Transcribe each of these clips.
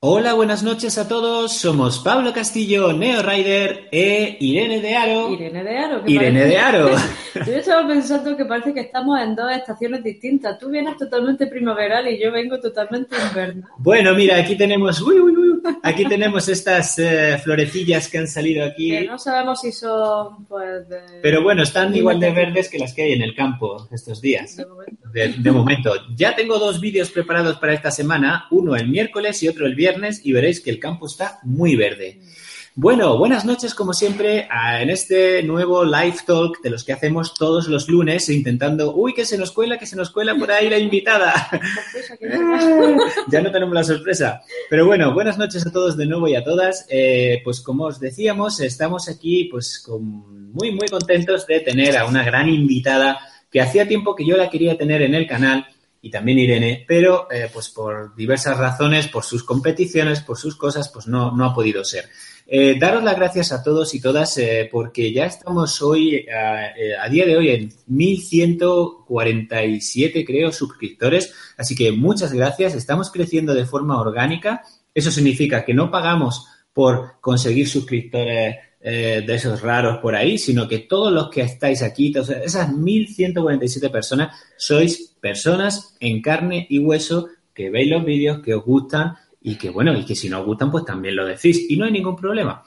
Hola, buenas noches a todos. Somos Pablo Castillo, Neo Rider e Irene de Aro. Irene de Aro. ¿qué Irene parece? de Aro. Yo estaba pensando que parece que estamos en dos estaciones distintas. Tú vienes totalmente primaveral y yo vengo totalmente invernal. Bueno, mira, aquí tenemos, uy, uy, uy, aquí tenemos estas eh, florecillas que han salido Que aquí. no sabemos si son, pues, de... Pero bueno, están igual de verdes que las que hay en el campo estos días. de momento. De, de momento, ya tengo dos vídeos preparados para esta semana, uno el miércoles y otro el viernes, y veréis que el campo está muy verde. Bueno, buenas noches como siempre en este nuevo live talk de los que hacemos todos los lunes intentando, uy, que se nos cuela, que se nos cuela por ahí la invitada. Ya no tenemos la sorpresa. Pero bueno, buenas noches a todos de nuevo y a todas. Eh, pues como os decíamos, estamos aquí pues muy, muy contentos de tener a una gran invitada que hacía tiempo que yo la quería tener en el canal y también Irene, pero eh, pues por diversas razones, por sus competiciones, por sus cosas, pues no, no ha podido ser. Eh, daros las gracias a todos y todas eh, porque ya estamos hoy, a, día de hoy, en 1147, creo, suscriptores. Así que muchas gracias. Estamos creciendo de forma orgánica. Eso significa que no pagamos por conseguir suscriptores de esos raros por ahí, sino que todos los que estáis aquí, todas esas 1147 personas, sois personas en carne y hueso que veis los vídeos, que os gustan y que, bueno, y que si no os gustan, pues también lo decís. Y no hay ningún problema.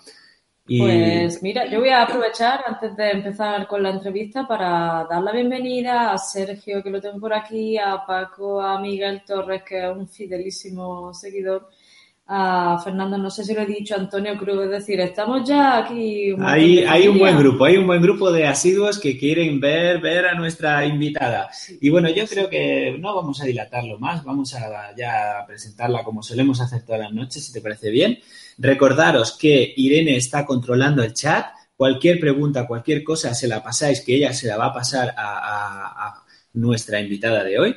Y... Pues mira, yo voy a aprovechar antes de empezar con la entrevista para dar la bienvenida a Sergio, que lo tengo por aquí, a Paco, a Miguel Torres, que es un fidelísimo seguidor, a Fernando, no sé si lo he dicho, Antonio Cruz, es decir, estamos ya aquí. un Hay, hay un buen grupo, hay un buen grupo de asiduos que quieren ver, ver a nuestra invitada. Sí. Y bueno, yo creo que no vamos a dilatarlo más, vamos a ya presentarla como solemos hacer todas las noches, si te parece bien. Recordaros que Irene está controlando el chat, cualquier pregunta, cualquier cosa se la pasáis, que ella se la va a pasar a, a- a nuestra invitada de hoy.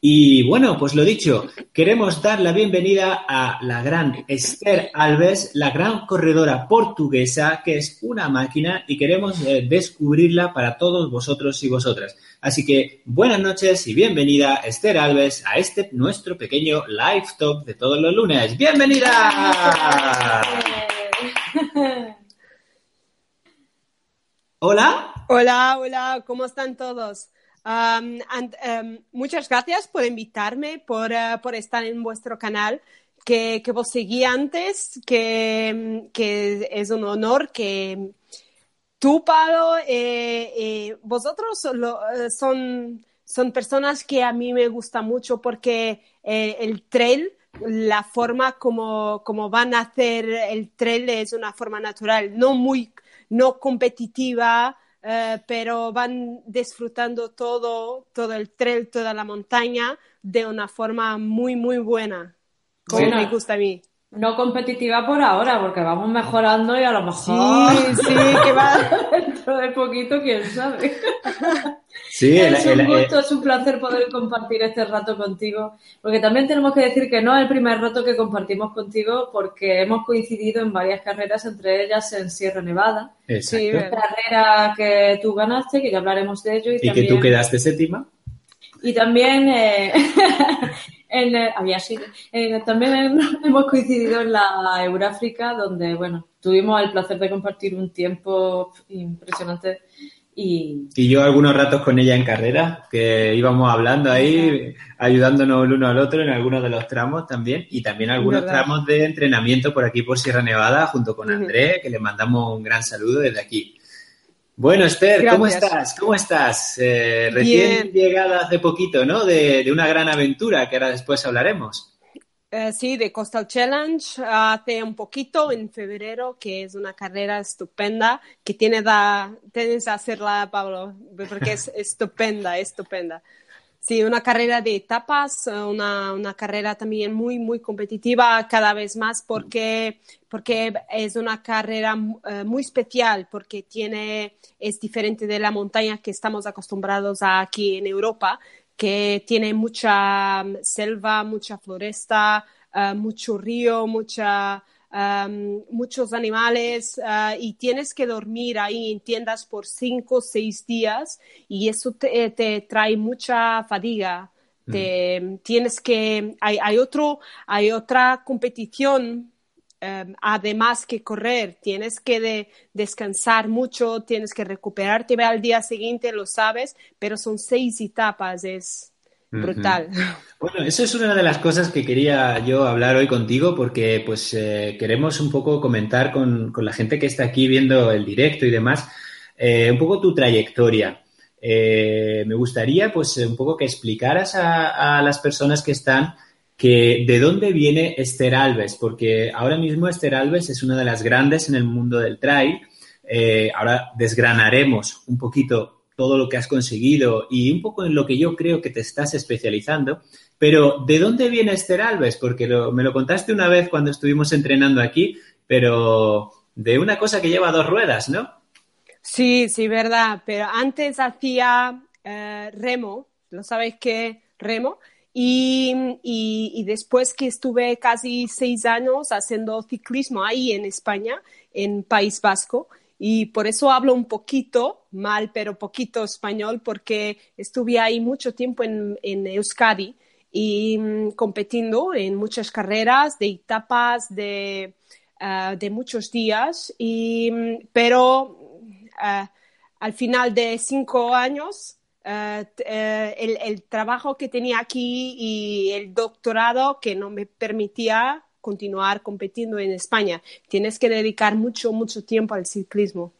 Y bueno, pues lo dicho, queremos dar la bienvenida a la gran Esther Alves, la gran corredora portuguesa, que es una máquina y queremos eh, descubrirla para todos vosotros y vosotras. Así que buenas noches y bienvenida Esther Alves a este nuestro pequeño live talk de todos los lunes. ¡Bienvenida! Hola. Hola, hola, ¿cómo están todos? Um, and, um, muchas gracias por invitarme, por, uh, por estar en vuestro canal, que, que vos seguí antes, que, que es un honor que tú, Pablo, eh, eh, vosotros lo- eh, son, son personas que a mí me gusta mucho porque eh, el trail, la forma como, como van a hacer el trail es una forma natural, no muy no competitiva, eh, pero van disfrutando todo, todo el trail, toda la montaña de una forma muy, muy buena, como me gusta a mí. No competitiva por ahora, porque vamos mejorando y a lo mejor Sí, sí, que va. dentro de poquito, quién sabe. Sí, el- es un el- el- gusto, es un placer poder compartir este rato contigo, porque también tenemos que decir que no es el primer rato que compartimos contigo, porque hemos coincidido en varias carreras, entre ellas en Sierra Nevada, Exacto. Sí, carrera que tú ganaste, que ya hablaremos de ello, y, y que tú quedaste séptima. y también eh, en, eh, había sido, también hemos coincidido en la Euráfrica, donde bueno, tuvimos el placer de compartir un tiempo impresionante y Y yo algunos ratos con ella en carrera, que íbamos hablando ahí, ayudándonos el uno al otro en algunos de los tramos también, y también algunos Verdad. tramos de entrenamiento por aquí por Sierra Nevada, junto con Ujú. André, que le mandamos un gran saludo desde aquí. Bueno, Esther, ¿cómo estás? ¿Cómo estás? Eh, recién Bien. llegada hace poquito, ¿no? De, de una gran aventura, que ahora después hablaremos. Eh, sí, de Coastal Challenge hace un poquito, en febrero, que es una carrera estupenda, que tiene da, tienes que hacerla, Pablo, porque es estupenda, estupenda. Sí, una carrera de etapas, una, una carrera también muy, muy competitiva cada vez más porque, porque es una carrera eh, muy especial, porque tiene, es diferente de la montaña que estamos acostumbrados a aquí en Europa, que tiene mucha mm, selva, mucha floresta, eh, mucho río, mucha, um, muchos animales uh, y tienes que dormir ahí en tiendas por cinco o seis días y eso te, te trae mucha fatiga te, tienes que, hay, hay, otro, hay otra competición Em, además que correr, tienes que descansar mucho, tienes que recuperarte al día siguiente, lo sabes, pero son seis etapas, es brutal. Bueno, eso es una de las cosas que quería yo hablar hoy contigo porque pues eh, queremos un poco comentar con, la gente que está aquí viendo el directo y demás, eh, un poco tu trayectoria. Eh, me gustaría pues un poco que explicaras a, a las personas que están que de dónde viene Esther Alves, porque ahora mismo Esther Alves es una de las grandes en el mundo del trail. Eh, ahora desgranaremos un poquito todo lo que has conseguido y un poco en lo que yo creo que te estás especializando. Pero ¿de dónde viene Esther Alves? Porque me lo contaste una vez cuando estuvimos entrenando aquí, pero de una cosa que lleva dos ruedas, ¿no? Sí, sí, verdad. Pero antes hacía eh, remo, ¿lo sabéis qué? Remo. Y, y, después que estuve casi seis años haciendo ciclismo ahí en España, en País Vasco, y por eso hablo un poquito, mal, pero poquito español, porque estuve ahí mucho tiempo en, en Euskadi y mm, competiendo en muchas carreras de etapas de, ah, de muchos días, y, mm, pero ah, al final de cinco años eh, eh, el, trabajo que tenía aquí y el doctorado que no me permitía continuar compitiendo en España. Tienes que dedicar mucho, mucho tiempo al ciclismo.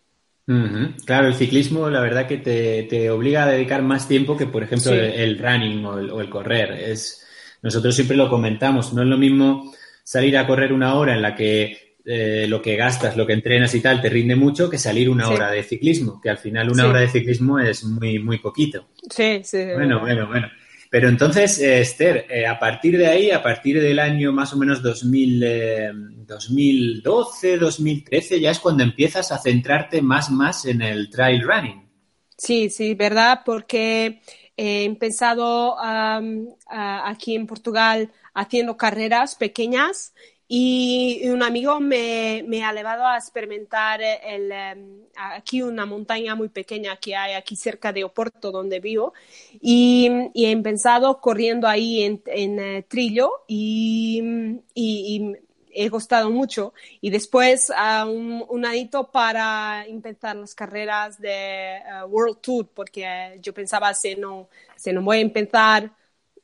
Claro, el ciclismo la verdad que te, obliga a dedicar más tiempo que, por ejemplo, el, running o el, correr. Es, nosotros siempre lo comentamos, no es lo mismo salir a correr una hora en la que eh, lo que gastas, lo que entrenas y tal, te rinde mucho que salir una hora de ciclismo, que al final una hora de ciclismo es muy, muy poquito. Sí, sí. Bueno, bueno, bueno. Pero entonces, eh, Esther, eh, a partir de ahí, a partir del año más o menos 2000, 2012, 2013, ya es cuando empiezas a centrarte más, más en el trail running. Sí, sí, verdad, porque he empezado aquí en Portugal haciendo carreras pequeñas y un amigo me, me ha llevado a experimentar el, em, aquí una montaña muy pequeña que hay aquí cerca de Oporto, donde vivo, y, y he empezado corriendo ahí en, en eh, trillo y, y, he gustado mucho. Y después uh, un, un para empezar las carreras de eh, World Tour, porque yo pensaba, si no, si no voy a empezar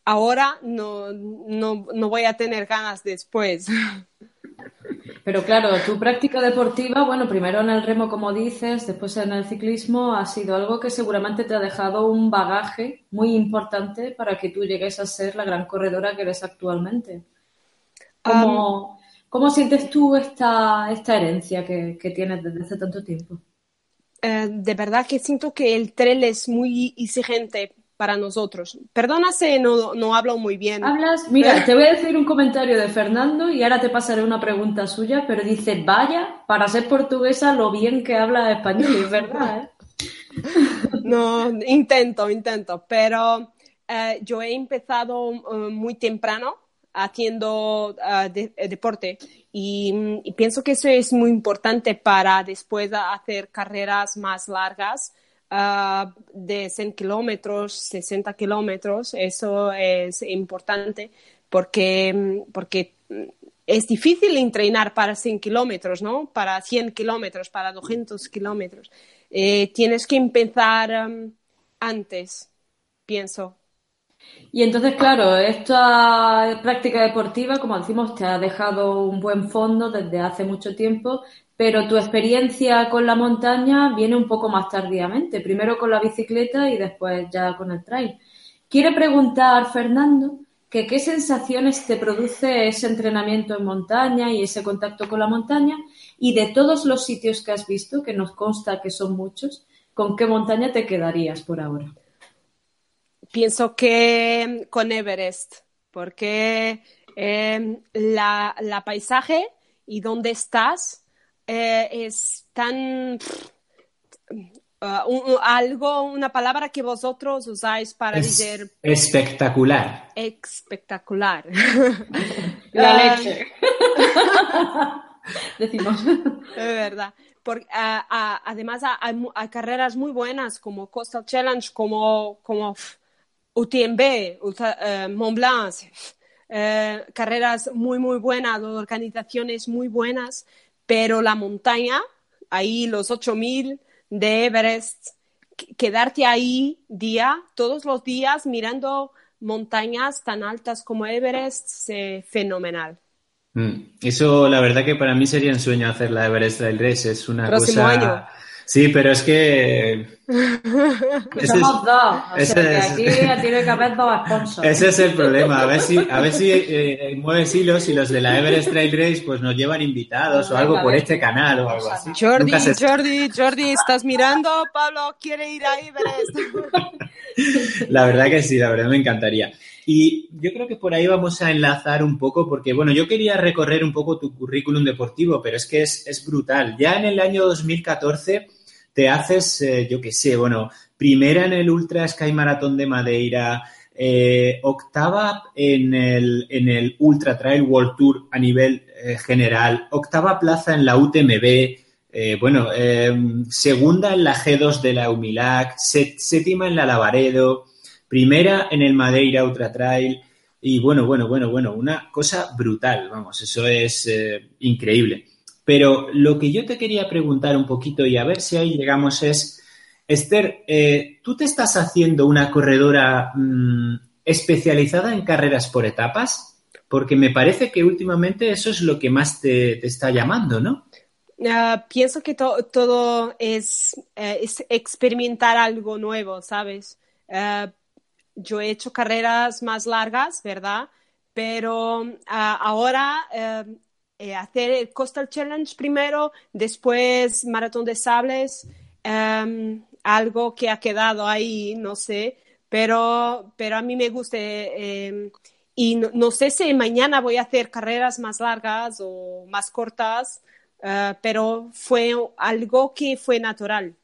ahora no, no, no voy a tener ganas después. Pero claro, tu práctica deportiva, bueno, primero en el remo, como dices, después en el ciclismo, ha sido algo que seguramente te ha dejado un bagaje muy importante para que tú llegues a ser la gran corredora que eres actualmente. ¿Cómo, ¿cómo sientes tú esta, esta herencia que, que, tienes desde hace tanto tiempo? Eh, de verdad que siento que el trail es muy exigente para nosotros. Perdona si no, no hablo muy bien. Hablas, mira, te voy a decir un comentario de Fernando y ahora te pasaré una pregunta suya, pero dice, vaya, para ser portuguesa lo bien que habla español, es verdad. ¿eh? no, intento, intento, pero eh, yo he empezado eh, muy temprano haciendo deporte y, y, pienso que eso es muy importante para después hacer carreras más largas Ah, de 100 kilómetros, 60 kilómetros, eso es importante porque, porque es difícil entrenar para 100 kilómetros, ¿no? Para 100 kilómetros, para 200 kilómetros. Eh, tienes que empezar um, antes, pienso. Y entonces, claro, esta práctica deportiva, como decimos, te ha dejado un buen fondo desde hace mucho tiempo, pero tu experiencia con la montaña viene un poco más tardíamente, primero con la bicicleta y después ya con el trail. Quiere preguntar, Fernando, que qué sensaciones te produce ese entrenamiento en montaña y ese contacto con la montaña y de todos los sitios que has visto, que nos consta que son muchos, ¿con qué montaña te quedarías por ahora? Pienso que con Everest, porque eh, la, la paisaje y dónde estás eh, es tan uh, algo, una palabra que vosotros usáis para decir espectacular. Espectacular. La leche. Decimos. Es verdad. Porque, además hay, carreras muy buenas como Coastal Challenge, como, como UTMB, eh, Mont Blanc, carreras muy, muy buenas, organizaciones muy buenas, pero la montaña, ahí los 8000 de Everest, quedarte ahí día, todos los días mirando montañas tan altas como Everest, es fenomenal. Mm. Eso, la verdad que para mí sería un sueño hacer la Everest Trail Race. Es una Próximo cosa... año. Sí, pero es que... Ese somos dos, o sea que aquí tiene que haber dos sponsors. Ese es el problema, a ver si, a ver si eh, mueves hilos y los de la Everest Trail Race pues nos llevan invitados o algo por este canal o algo así. Jordi, se... Jordi, Jordi, ¿estás mirando? Pablo quiere ir a Everest. La verdad que sí, la verdad me encantaría. Y yo creo que por ahí vamos a enlazar un poco, porque bueno, yo quería recorrer un poco tu currículum deportivo, pero es que es, es brutal. Ya en el año 2014 te haces, eh, yo qué sé, bueno, primera en el Ultra Sky Marathon de Madeira, eh, octava en el, en el Ultra Trail World Tour a nivel eh, general, octava plaza en la UTMB, bueno, segunda en la G2 de la Humilac, séptima en la Lavaredo, primera en el Madeira Ultra Trail y bueno, bueno, bueno, bueno, una cosa brutal, vamos, eso es eh, increíble. Pero lo que yo te quería preguntar un poquito y a ver si ahí llegamos es, Esther, eh, ¿tú te estás haciendo una corredora mmm, especializada en carreras por etapas? Porque me parece que últimamente eso es lo que más te, te está llamando, ¿no? Uh, pienso que to todo es, uh, es, experimentar algo nuevo, ¿sabes? Uh, yo he hecho carreras más largas, ¿verdad? Pero ahora eh, hacer el Coastal Challenge primero, después Maratón de Sables, um, algo que ha quedado ahí, no sé, pero, pero a mí me gusta. Eh, y no, sé si mañana voy a hacer carreras más largas o más cortas, uh, pero fue algo que fue natural.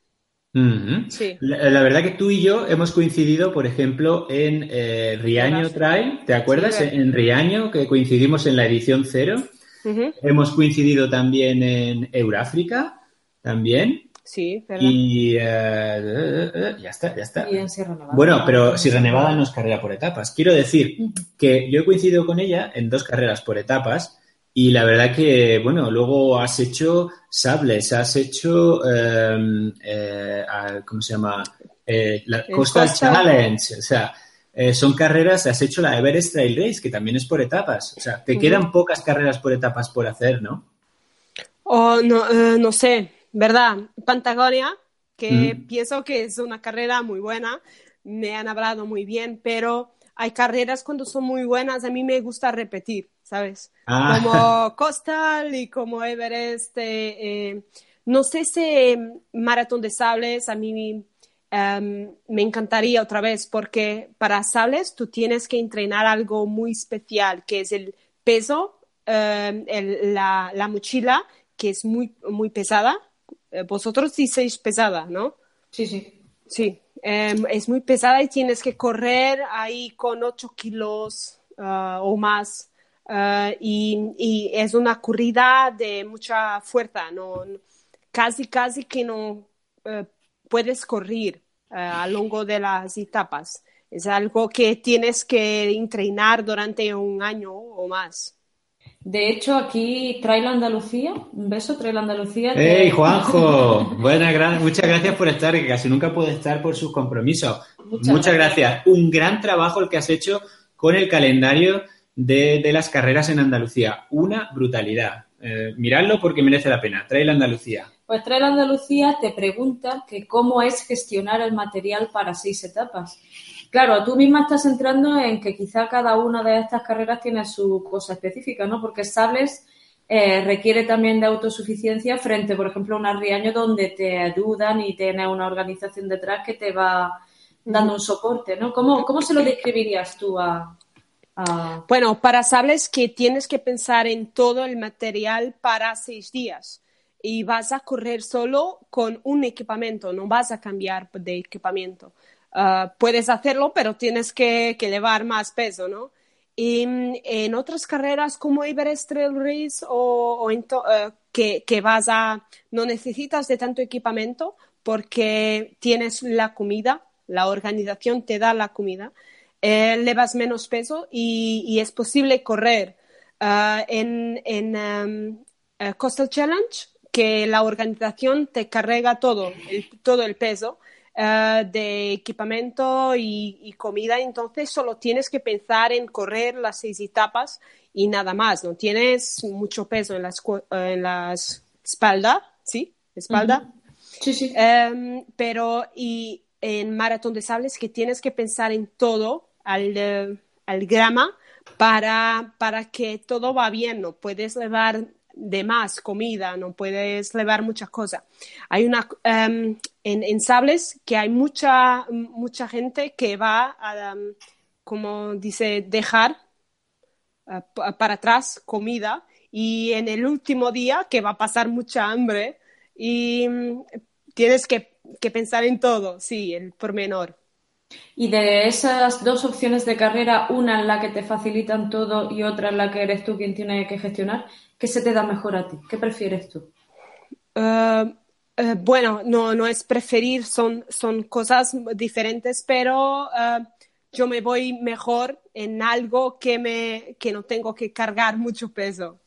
Uh -huh. sí. la, la, verdad que tú y yo hemos coincidido, por ejemplo, en eh, Riaño Trail, ¿te acuerdas? Sí, en Riaño, que coincidimos en la edición cero. Uh -huh. Hemos coincidido también en Euráfrica, también. Sí, ¿verdad? Y uh, ya está, ya está. Y en Sierra Nevada. Bueno, pero Sierra Nevada no es carrera por etapas. Quiero decir que yo he coincidido con ella en dos carreras por etapas y la verdad que, bueno, luego has hecho sables, has hecho, eh, eh, ¿cómo se llama? Eh, la Coastal Challenge, o sea, eh, son carreras, has hecho la Everest Trail Race, que también es por etapas, o sea, te uh -huh. quedan pocas carreras por etapas por hacer, ¿no? Oh, no, eh, no sé, ¿verdad? Patagonia, que mm. pienso que es una carrera muy buena, me han hablado muy bien, pero hay carreras cuando son muy buenas, a mí me gusta repetir, ¿sabes? Ah. Como Coastal y como Everest. Eh, eh, no sé si Maratón de Sables a mí um, me encantaría otra vez, porque para Sables tú tienes que entrenar algo muy especial, que es el peso, um, el, la, la, mochila, que es muy, muy pesada. Eh, vosotros dices pesada, ¿no? Sí, sí. Sí, um, es muy pesada y tienes que correr ahí con 8 kilos uh, o más. Uh, y, y, es una corrida de mucha fuerza, no, casi, casi que no uh, puedes correr uh, a lo largo de las etapas. Es algo que tienes que entrenar durante un año o más. De hecho, aquí Trail Andalucía, un beso, Trail Andalucía. ¡Hey, Juanjo! Buena, gran, muchas gracias por estar, que casi nunca puede estar por sus compromisos. Muchas, muchas gracias. gracias. Un gran trabajo el que has hecho con el calendario de, las carreras en Andalucía. Una brutalidad. Eh, miradlo porque merece la pena. Trail Andalucía. Pues Trail Andalucía te pregunta que cómo es gestionar el material para seis etapas. Claro, tú misma estás entrando en que quizá cada una de estas carreras tiene su cosa específica, ¿no? Porque Sables eh, requiere también de autosuficiencia frente, por ejemplo, a un Riaño donde te ayudan y tiene una organización detrás que te va dando un soporte, ¿no? ¿Cómo, cómo se lo describirías tú a, Uh, bueno, para sables que tienes que pensar en todo el material para seis días y vas a correr solo con un equipamiento, no vas a cambiar de equipamiento. Uh, puedes hacerlo, pero tienes que, llevar más peso, ¿no? Y en otras carreras como Everest Trail Race o, o uh, que, que vas a, no necesitas de tanto equipamiento porque tienes la comida, la organización te da la comida elevas menos peso y, es posible correr ah, en, en um, Coastal Challenge, que la organización te carga todo, el, todo el peso. de equipamiento y, comida, entonces solo tienes que pensar en correr las seis etapas y nada más, no tienes mucho peso en las, en las espalda, ¿sí? Espalda. Sí, sí. Em, pero y en maratón de sables que tienes que pensar en todo al, al grama para, para que todo va bien, no puedes llevar de más comida, no puedes llevar muchas cosas. Hay una em, en, en, sables que hay mucha mucha gente que va a em, como dice dejar eh, para atrás comida y en el último día que va a pasar mucha hambre y mm, tienes que, pensar en todo, sí, el pormenor. Y de esas dos opciones de carrera, una en la que te facilitan todo y otra en la que eres tú quien tiene que gestionar, ¿qué se te da mejor a ti? ¿Qué prefieres tú? Eh, eh, bueno, no, no es preferir, son, son cosas diferentes, pero yo me voy mejor en algo que, me, que no tengo que cargar mucho peso.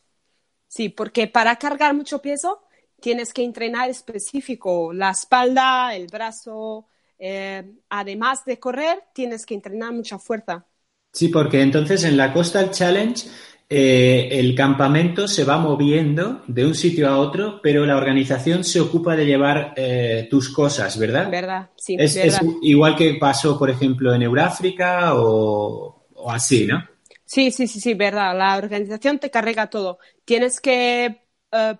Sí, porque para cargar mucho peso tienes que entrenar específico, la espalda, el brazo. Eh, además de correr, tienes que entrenar mucha fuerza. Sí, porque entonces en la Coastal Challenge eh, el campamento se va moviendo de un sitio a otro, pero la organización se ocupa de llevar eh, tus cosas, ¿verdad? Verdad, sí. Es, igual que pasó, por ejemplo, en Euráfrica o, o así, ¿no? Sí, sí, sí, sí, verdad. La organización te carga todo. Tienes que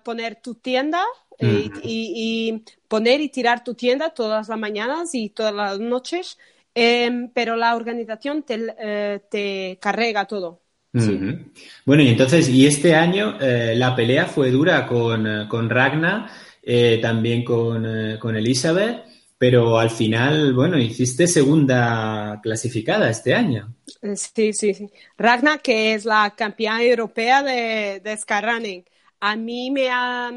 poner tu tienda eh, y, poner y tirar tu tienda todas las mañanas y todas las noches, em, pero la organización te, eh, te carga todo. Bueno, y entonces, y este año la pelea fue dura con, con Ragna, también con, con Elizabeth pero al final, bueno, hiciste segunda clasificada este año. Sí, sí, sí. Ragna, que es la campeona europea de, de Skyrunning, a mí me ha,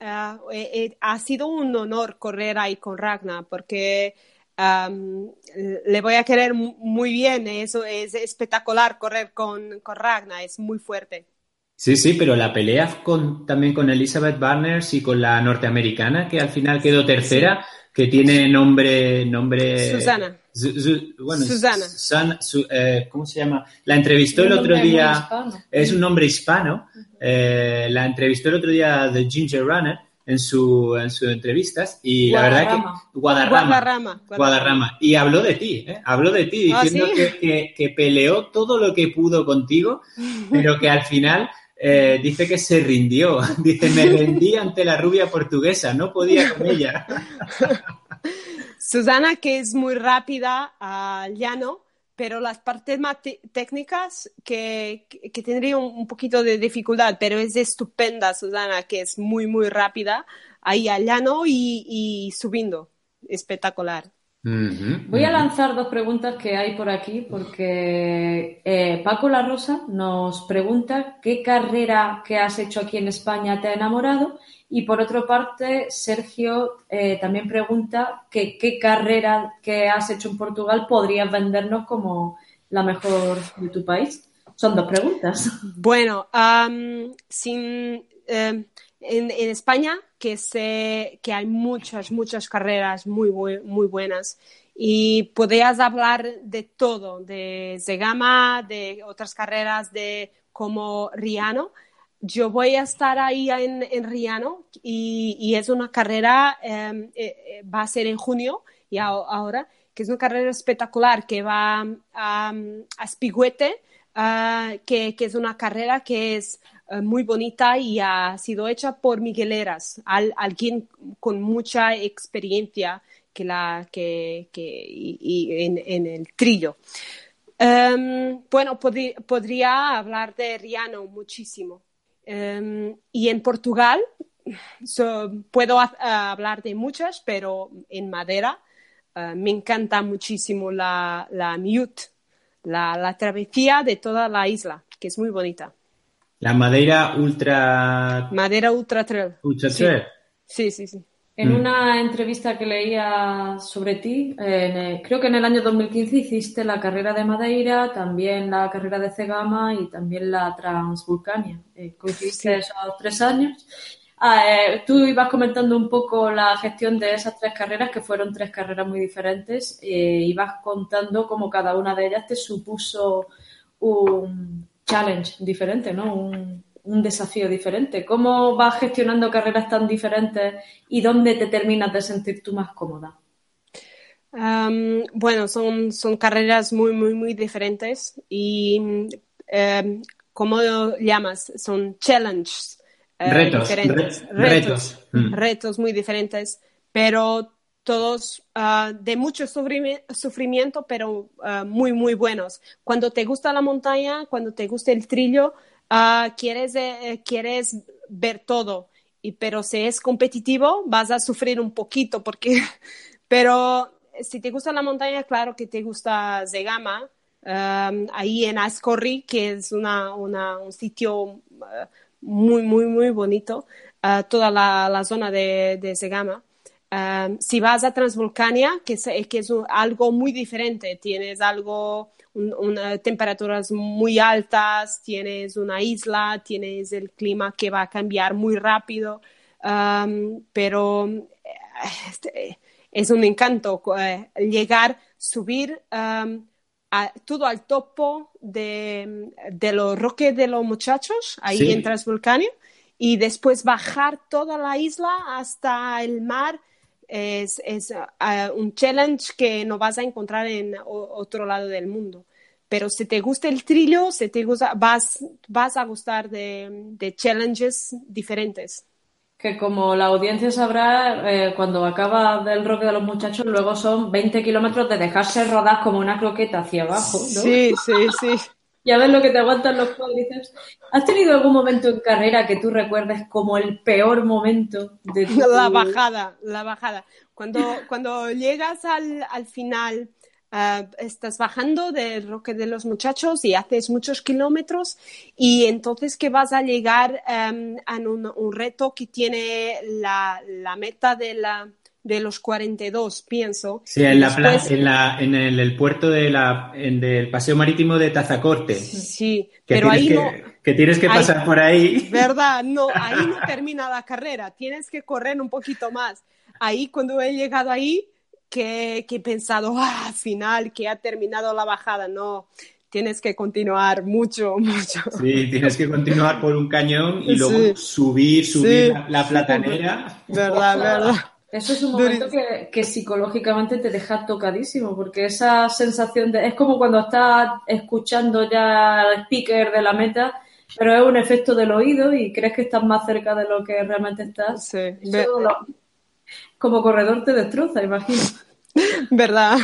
eh, eh, ha sido un honor correr ahí con Ragna, porque le voy a querer muy bien, eso es espectacular correr con, con Ragna, es muy fuerte. Sí, sí, pero la pelea con, también con Elizabeth Barners y con la norteamericana, que al final quedó tercera, que tiene nombre... nombre Susana. Bueno, Susana. Eh, ¿Cómo se llama? La entrevistó el otro día... Es un nombre hispano. Eh, la entrevistó el otro día de Ginger Runner en su, en sus entrevistas y la verdad que Guadarrama, Guadarrama, y habló de ti, ¿eh? habló de ti ah, diciendo que, que, peleó todo lo que pudo contigo, pero que al final eh, dice que se rindió. Dice, me rendí ante la rubia portuguesa, no podía con ella. Susana, que es muy rápida al llano, pero las partes más técnicas que, que, tendría un, poquito de dificultad, pero es estupenda Susana, que es muy, muy rápida ahí al llano y, y subiendo. Espectacular. Voy a lanzar dos preguntas que hay por aquí porque eh, Paco La Rosa nos pregunta qué carrera que has hecho aquí en España te ha enamorado y por otra parte Sergio eh, también pregunta qué carrera que has hecho en Portugal podrías vendernos como la mejor de tu país. Son dos preguntas. Bueno, sin, em, en, España que sé que hay muchas, muchas carreras muy, muy buenas y podrías hablar de todo, de Zegama, de otras carreras de como Riano. Yo voy a estar ahí en, en Riano y, es una carrera, em, eh, eh, va a ser en junio y ahora, que es una carrera espectacular que va a, Spiguete, ah, que, que, es una carrera que es eh, muy bonita y ha sido hecha por Migueleras, alguien con mucha experiencia que la, que, que en, el trillo. Em, bueno, podría hablar de Riano muchísimo. Em, y en Portugal puedo hablar de muchas, pero en madera eh, me encanta muchísimo la, la Mute, la, la travesía de toda la isla, que es muy bonita. La madera ultra. Madera ultra trail. Ultra trail. Sí, sí, sí. En Mm. una entrevista que leía sobre ti, en el- creo que en el año 2015 hiciste la carrera de Madeira, también la carrera de Cegama y también la Transvulcania. Eh, coincidiste Sí. esos tres años. Ah, eh, tú ibas comentando un poco la gestión de esas tres carreras, que fueron tres carreras muy diferentes. eh, ibas contando cómo cada una de ellas te supuso un challenge diferente, ¿no? Un, un desafío diferente. ¿Cómo vas gestionando carreras tan diferentes y dónde te terminas de sentir tú más cómoda? Bueno, son, son carreras muy, muy, muy diferentes y, em, ¿cómo lo llamas? Son challenges eh, Retos, diferentes. re- retos. Mm. retos muy diferentes, pero todos ah, de mucho sufrimi- sufrimiento, pero ah, muy, muy buenos. Cuando te gusta la montaña, cuando te gusta el trillo, ah, quieres, eh, quieres ver todo. Y, pero si es competitivo, vas a sufrir un poquito, porque, pero si te gusta la montaña, claro que te gusta Zegama, ahí en Ascorri, que es una, una- un sitio uh, muy, muy, muy bonito, uh, toda la, la zona de, de Zegama. Um, si vas a Transvolcania, que es, que es un- algo muy diferente, tienes algo, un- una- temperaturas muy altas, tienes una isla, tienes el clima que va a cambiar muy rápido, um, pero eh, este, es un encanto eh, llegar, subir um, a- todo al topo de, de los roques de los muchachos, ahí Sí. en Transvolcania, y después bajar toda la isla hasta el mar. Es, es, ah, un challenge que no vas a encontrar en otro lado del mundo. Pero si te gusta el trillo, si te gusta, vas, vas a gustar de, de challenges diferentes. Que como la audiencia sabrá, eh, cuando acaba del roque de los muchachos, luego son 20 kilómetros de dejarse rodar como una croqueta hacia abajo, ¿no? Sí, sí, sí. Ya ves lo que te aguantan los cuádriceps. ¿Has tenido algún momento en carrera que tú recuerdes como el peor momento de tu... La bajada, la bajada. Cuando, cuando llegas al, al final, ah, estás bajando del Roque de los Muchachos y haces muchos kilómetros y entonces que vas a llegar em, a un, un reto que tiene la, la meta de, la, de los 42, pienso. Sí, en, la Después- en, la, en el, el puerto de la, en del paseo marítimo de Tazacorte. Sí, Que pero ahí que, no... que tienes que ahí- pasar por ahí. ¿Verdad? No, ahí no termina la carrera, tienes que correr un poquito más. Ahí cuando he llegado ahí, que, que he pensado, ah, final, que ha terminado la bajada, no, tienes que continuar mucho, mucho. Sí, tienes que continuar por un cañón y Sí. luego subir, subir Sí. la, la platanera. ¿Verdad, verdad? Eso es un momento que, que psicológicamente te deja tocadísimo, porque esa sensación de... Es como cuando estás escuchando ya el speaker de la meta, pero es un efecto del oído y crees que estás más cerca de lo que realmente estás. Sí, Eso lo- como corredor te destroza, imagino. ¿Verdad?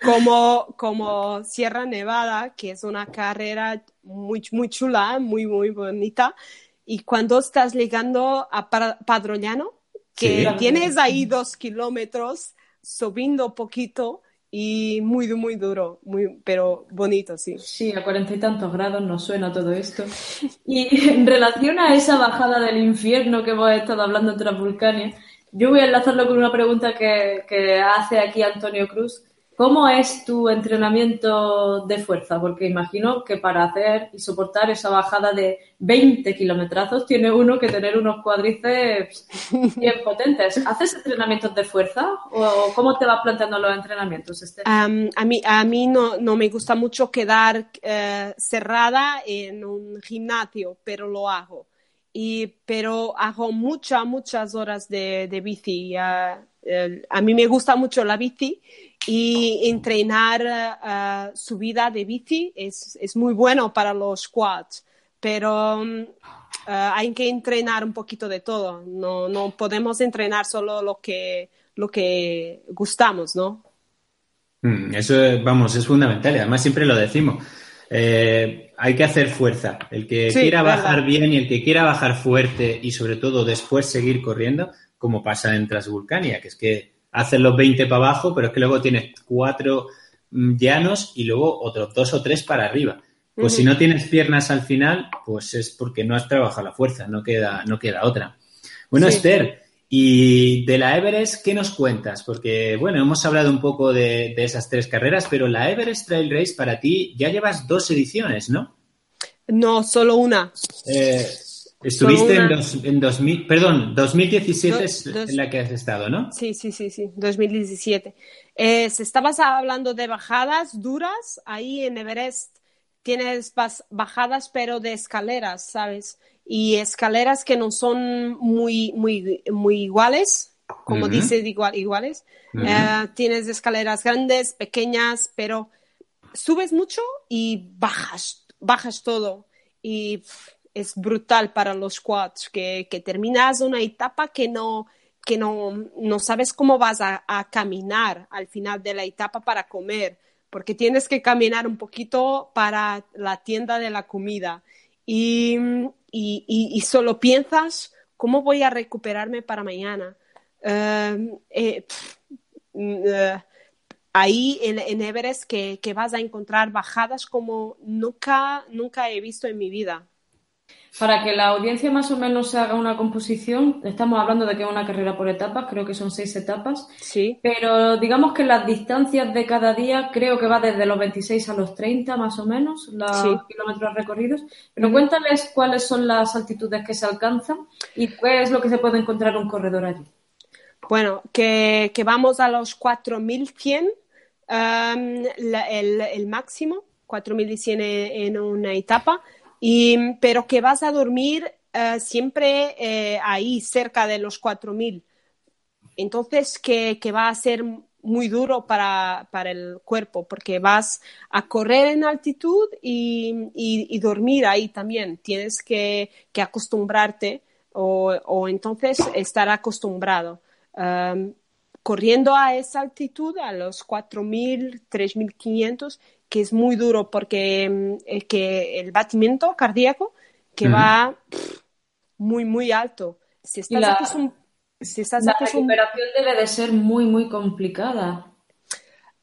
Como, como Sierra Nevada, que es una carrera muy, muy chula, muy, muy bonita. Y cuando estás llegando a Pa- Padroñano, que Sí. tienes ahí dos kilómetros, subiendo poquito y muy, muy duro, muy, pero bonito, sí. Sí, a cuarenta y tantos grados nos suena todo esto. Y en relación a esa bajada del infierno que hemos estado hablando en Transvulcania, yo voy a enlazarlo con una pregunta que, que hace aquí Antonio Cruz. ¿Cómo es tu entrenamiento de fuerza? Porque imagino que para hacer y soportar esa bajada de 20 kilometrazos tiene uno que tener unos cuádriceps bien potentes. ¿Haces entrenamientos de fuerza o cómo te vas planteando los entrenamientos, Esther? Am, a mí, a mí no, no me gusta mucho quedar eh, cerrada en un gimnasio, pero lo hago. Y, pero hago muchas, muchas horas de, de bici. Ah, el- a mí me gusta mucho la bici y entrenar ah, subida de bici es, es muy bueno para los quads, pero mm, ah, hay que entrenar un poquito de todo. No, no podemos entrenar solo lo que, lo que gustamos, ¿no? Mm, Eso, es- vamos, es fundamental y además siempre lo decimos. Eh, hay que hacer fuerza. El que Sí, quiera verdad. bajar bien y el que quiera bajar fuerte y sobre todo después seguir corriendo, como pasa en Transvulcania, que es que haces los 20 para abajo, pero es que luego tienes cuatro mm, llanos y luego otros dos o tres para arriba. Pues si no tienes piernas al final, pues es porque no has trabajado la fuerza, no queda, no queda otra. Bueno, Sí. Esther, Y de la Everest, ¿qué nos cuentas? Porque, bueno, hemos hablado un poco de, esas tres carreras, pero la Everest Trail Race para ti ya llevas dos ediciones, ¿no? No, solo una. Eh, estuviste en, en 2000, perdón, 2017 es en la que has estado, ¿no? Sí, sí, sí, sí, 2017. Eh, si estabas hablando de bajadas duras, ahí en Everest tienes bajadas, pero de escaleras, ¿sabes? y escaleras que no son muy, muy, muy iguales, como dice igual, iguales. Eh, tienes escaleras grandes, pequeñas, pero subes mucho y bajas, bajas todo. Y es brutal para los quads, que, terminas una etapa que no, que no, no sabes cómo vas a, caminar al final de la etapa para comer, porque tienes que caminar un poquito para la tienda de la comida. Y, y, solo piensas, ¿cómo voy a recuperarme para mañana? Em, eh, eh, ahí en, Everest que, que, vas a encontrar bajadas como nunca, nunca he visto en mi vida. Para que la audiencia más o menos se haga una composición, estamos hablando de que es una carrera por etapas, creo que son seis etapas. Sí. Pero digamos que las distancias de cada día creo que va desde los 26 a los 30 más o menos, los kilómetros recorridos. Pero cuéntales cuáles son las altitudes que se alcanzan y qué es lo que se puede encontrar un corredor allí. Bueno, que, que vamos a los 4100, um, el, el máximo, 4100 en una etapa pero que vas a dormir eh, siempre eh, ahí, cerca de los 4.000. Entonces, que, que, va a ser muy duro para, para, el cuerpo, porque vas a correr en altitud y, y, dormir ahí también. Tienes que, que acostumbrarte o, o, entonces estar acostumbrado. Um, corriendo a esa altitud, a los 4.000, 3.500, que es muy duro porque el, que el batimiento cardíaco que va muy, muy alto. Si estás la, si estás la recuperación debe de ser muy, muy complicada.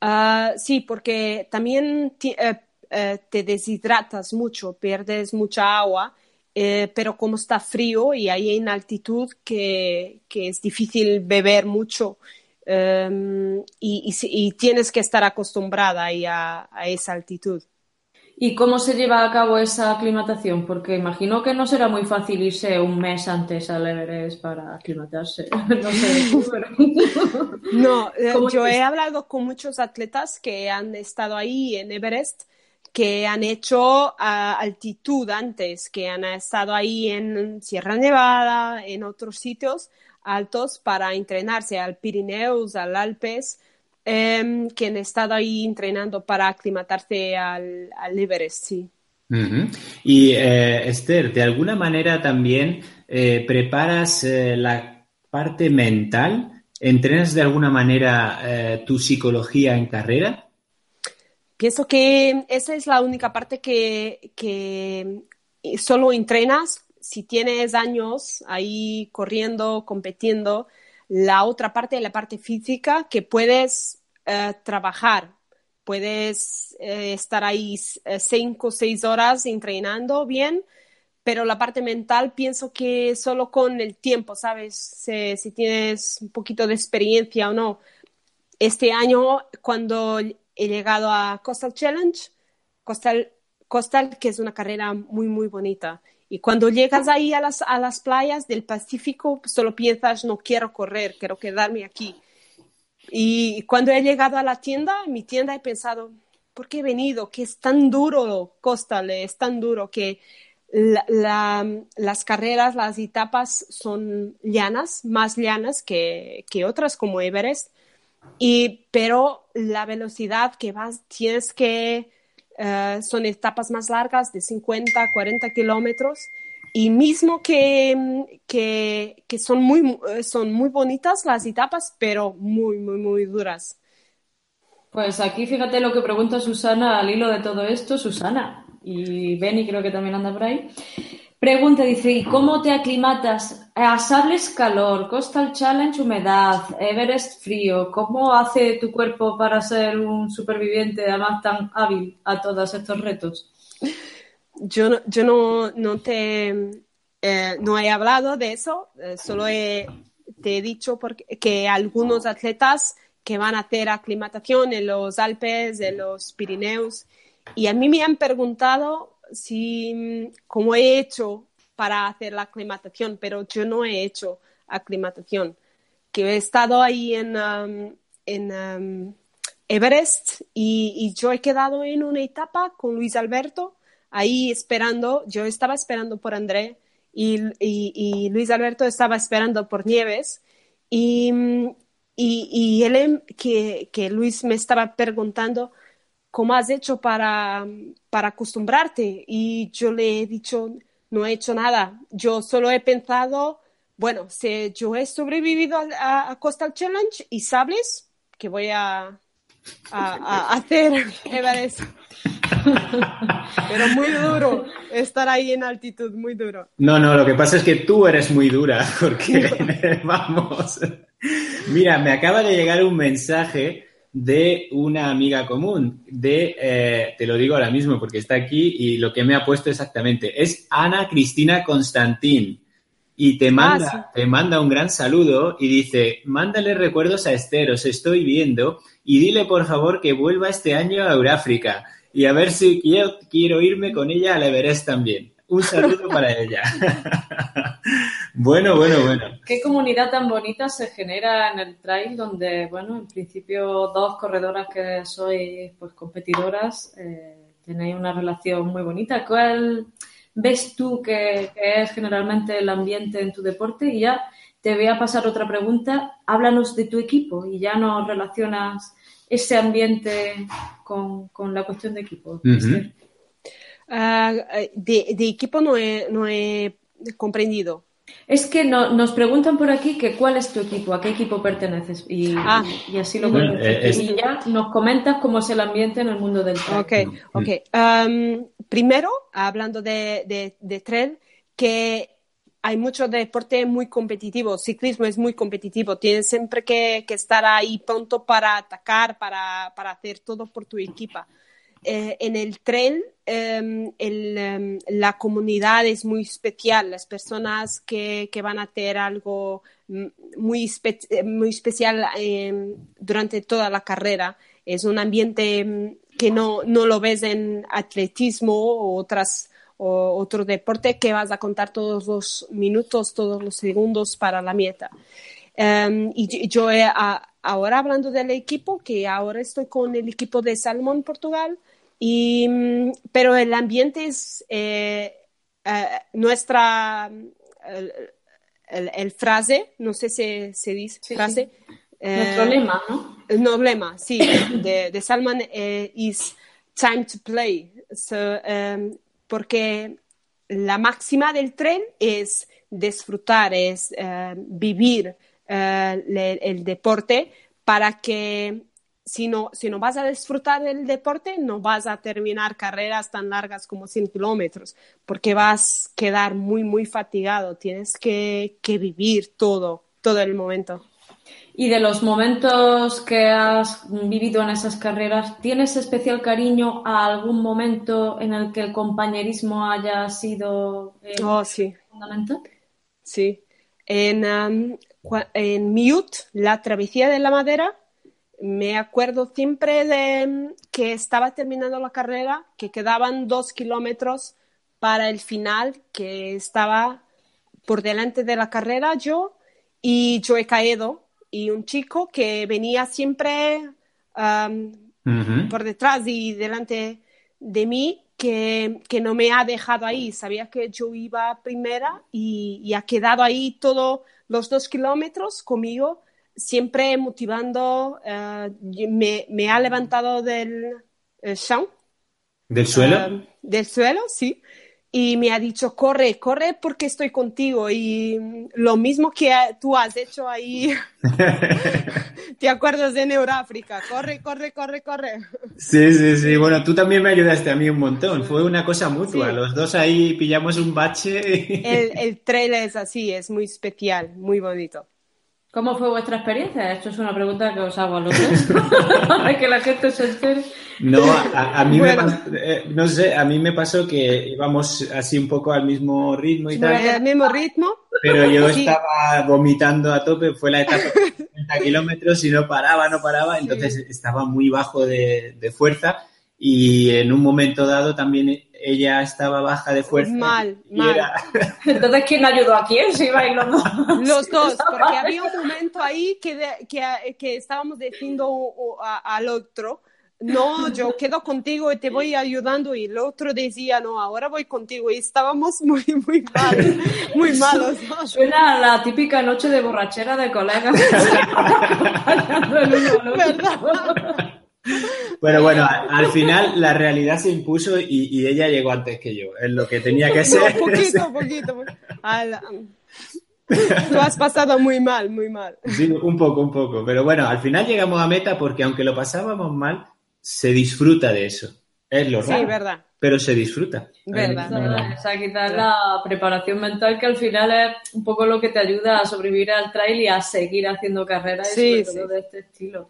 Uh, sí, porque también eh, eh, te deshidratas mucho, pierdes mucha agua, eh, pero como está frío y hay en altitud que, que es difícil beber mucho Em, y, tienes que estar acostumbrada a, a, esa altitud. ¿Y cómo se lleva a cabo esa aclimatación? Porque imagino que no será muy fácil irse un mes antes al Everest para aclimatarse. No sé, No, eh, yo he hablado con muchos atletas que han estado ahí en Everest, que han hecho altitud antes, que han estado ahí en Sierra Nevada, en otros sitios, altos para entrenarse al Pirineos, al Alpes, eh, que han estado ahí entrenando para aclimatarse al, al Everest, sí. Y eh, Esther, de alguna manera también eh, preparas eh, la parte mental, entrenas de alguna manera tu psicología en carrera. Pienso que esa es la única parte que, que solo entrenas si tienes años ahí corriendo, compitiendo, la otra parte es la parte física que puedes eh, trabajar, puedes eh, estar ahí eh, cinco o seis horas entrenando bien, pero la parte mental pienso que solo con el tiempo, ¿sabes? Si, si tienes un poquito de experiencia o no. Este año, cuando he llegado a Coastal Challenge, Coastal, Coastal que es una carrera muy, muy bonita y cuando llegas ahí a las, a las playas del Pacífico, solo piensas, no quiero correr, quiero quedarme aquí. Y cuando he llegado a la tienda, mi tienda he pensado, ¿por qué he venido? Que es tan duro, Coastal, es tan duro que las carreras, las etapas son llanas, más llanas que, que otras como Everest. Y, pero la velocidad que vas, tienes que eh, son etapas más largas de 50, 40 kilómetros y mismo que, que, que, son, muy, eh, son muy bonitas las etapas, pero muy, muy, muy duras. Pues aquí fíjate lo que pregunta Susana al hilo de todo esto, Susana, y Benny creo que también anda por ahí. Pregunta, dice, ¿y cómo te aclimatas a Sables calor, Coastal Challenge humedad, Everest frío? ¿Cómo hace tu cuerpo para ser un superviviente además tan hábil a todos estos retos? Yo no, yo no, no te eh, no he hablado de eso, eh, solo he te he dicho porque, que algunos atletas que van a hacer aclimatación en los Alpes, en los Pirineos, y a mí me han preguntado si, cómo he hecho para hacer la aclimatación, pero yo no he hecho aclimatación. Que he estado ahí en, um, en um, Everest y, yo he quedado en una etapa con Luis Alberto, ahí esperando, yo estaba esperando por André y, y Luis Alberto estaba esperando por Nieves y, y, él, que, que, Luis me estaba preguntando, ¿cómo has hecho para, para acostumbrarte? Y yo le he dicho, no he hecho nada. Yo solo he pensado, bueno, si yo he sobrevivido a, a Coastal Challenge y sabes que voy a, a, hacer Everest. Pero muy duro estar ahí en altitud, muy duro. No, no, lo que pasa es que tú eres muy dura, porque vamos. Mira, me acaba de llegar un mensaje de una amiga común, de, eh, te lo digo ahora mismo porque está aquí y lo que me ha puesto exactamente, es Ana Cristina Constantín y te manda, ah, te manda un gran saludo y dice, mándale recuerdos a Esther, os estoy viendo y dile por favor que vuelva este año a Euráfrica y a ver si quiero, quiero irme con ella al Everest también. Un saludo para ella. bueno, bueno, bueno. Qué comunidad tan bonita se genera en el trail donde, bueno, en principio dos corredoras que sois pues competidoras eh, tenéis una relación muy bonita. ¿Cuál ves tú que, es generalmente el ambiente en tu deporte? Y ya te voy a pasar otra pregunta. Háblanos de tu equipo y ya nos relacionas ese ambiente con, la cuestión de equipo. Ah, de, equipo no he, no he comprendido. Es que nos preguntan por aquí que cuál es tu equipo, a qué equipo perteneces y, ah. así lo bueno, eh, Y ya nos comentas cómo es el ambiente en el mundo del trail. Ok, ok. primero, hablando de, de, trail, que hay mucho deporte muy competitivo, ciclismo es muy competitivo, tienes siempre que, estar ahí pronto para atacar, para, para hacer todo por tu equipa. Eh, en el tren em, em, la comunidad es muy especial, las personas que, van a hacer algo muy, muy especial em, durante toda la carrera. Es un ambiente que no, no lo ves en atletismo o otras o otro deporte que vas a contar todos los minutos, todos los segundos para la meta. y yo ahora hablando del equipo, que ahora estoy con el equipo de Salmón Portugal, y, pero el ambiente es eh, eh, nuestra, el, frase, no sé si se dice frase. Eh, Nuestro lema, ¿no? No, lema, sí, de, de Salman is time to play. Um, porque la máxima del tren es disfrutar, es vivir el deporte para que si no, si no vas a disfrutar del deporte, no vas a terminar carreras tan largas como 100 kilómetros, porque vas a quedar muy, muy fatigado. Tienes que, que vivir todo, todo el momento. Y de los momentos que has vivido en esas carreras, ¿tienes especial cariño a algún momento en el que el compañerismo haya sido eh, oh, sí. fundamental? Sí. En, um, en Mute, la travesía de la madera, me acuerdo siempre de que estaba terminando la carrera, que quedaban dos kilómetros para el final, que estaba por delante de la carrera yo y yo he caído y un chico que venía siempre por detrás y delante de mí que, no me ha dejado ahí. Sabía que yo iba primera y, y ha quedado ahí todos los dos kilómetros conmigo siempre motivando, eh, me, ha levantado del eh, ¿Del suelo? Eh, del suelo, sí. Y me ha dicho, corre, corre porque estoy contigo. Y lo mismo que tú has hecho ahí, ¿te acuerdas de Neuráfrica? Corre, corre, corre, corre. Sí, sí, sí. Bueno, tú también me ayudaste a mí un montón. Fue una cosa mutua. Los dos ahí pillamos un bache. el, el trailer es así, es muy especial, muy bonito. ¿Cómo fue vuestra experiencia? Esto es una pregunta que os hago a los dos, para que la gente se entere. No, a, mí me pasó, eh, no sé, a mí me pasó que íbamos así un poco al mismo ritmo y tal. Al mismo ritmo. pero yo estaba vomitando a tope, fue la etapa de 50 kilómetros y no paraba, no paraba, entonces estaba muy bajo de, de fuerza y en un momento dado también ella estaba baja de fuerza. Mal, mal. Entonces, ¿quién ayudó a quién? Si ibais los dos. Los dos, porque había un momento ahí que, que, que, estábamos diciendo al otro, no, yo quedo contigo y te voy ayudando, y el otro decía, no, ahora voy contigo, y estábamos muy, muy mal, muy malos. Suena la típica noche de borrachera de colegas. ¿Verdad? Bueno, bueno, al final la realidad se impuso y, ella llegó antes que yo, es lo que tenía que ser. poquito, poquito. Lo has pasado muy mal, muy mal. Sí, un poco, un poco. Pero bueno, al final llegamos a meta porque aunque lo pasábamos mal, se disfruta de eso. Es lo raro. Sí, verdad. Pero se disfruta. Verdad. O sea, quizás la preparación mental que al final es un poco lo que te ayuda a sobrevivir al trail y a seguir haciendo carreras de este estilo.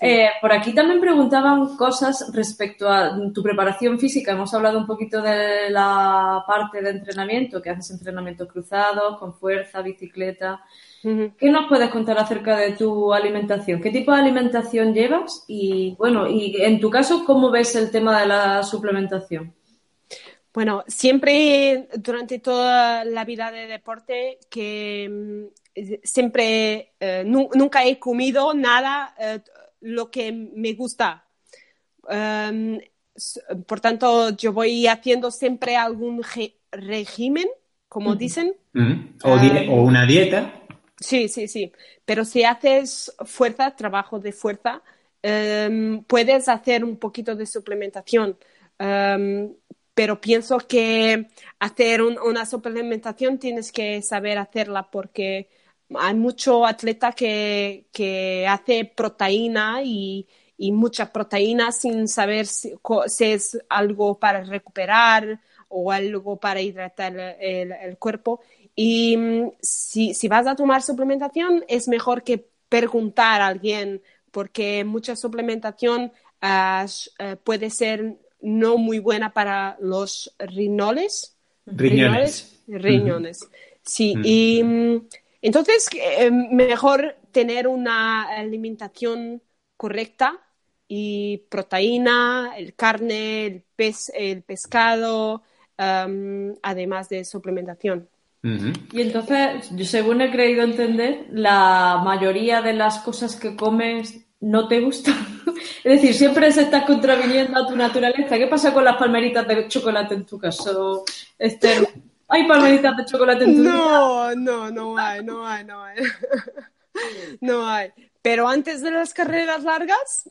Eh, por aquí también preguntaban cosas respecto a tu preparación física. Hemos hablado un poquito de la parte de entrenamiento, que haces entrenamientos cruzados, con fuerza, bicicleta. ¿Qué nos puedes contar acerca de tu alimentación? ¿Qué tipo de alimentación llevas? Y bueno, y en tu caso, ¿cómo ves el tema de la suplementación? Bueno, siempre durante toda la vida de deporte que mm, siempre eh, nunca he comido nada eh, lo que me gusta. Em, por tanto, yo voy haciendo siempre algún régimen, como dicen. o, una dieta. Sí, sí, sí. Pero si haces fuerza, trabajo de fuerza, em, puedes hacer un poquito de suplementación. Em, pero pienso que hacer una suplementación tienes que saber hacerla porque hay mucho atleta que, que hace proteína y, y, mucha proteína sin saber si, es algo para recuperar o algo para hidratar el, el cuerpo. Y mm, si, si, vas a tomar suplementación, es mejor que preguntar a alguien, porque mucha suplementación uh, puede ser no muy buena para los rinoles. Riñones. Riñones. Sí, y mm, entonces, eh, mejor tener una alimentación correcta y proteína, el carne, el, pez, el pescado, además de suplementación. Y entonces, yo según he creído entender, la mayoría de las cosas que comes no te gustan. es decir, siempre se está contraviniendo a tu naturaleza. ¿Qué pasa con las palmeritas de chocolate en tu caso, Esther? ¿Hay palmeritas de chocolate en tu No, no, no hay, no hay, no hay. no hay. Pero antes de las carreras largas,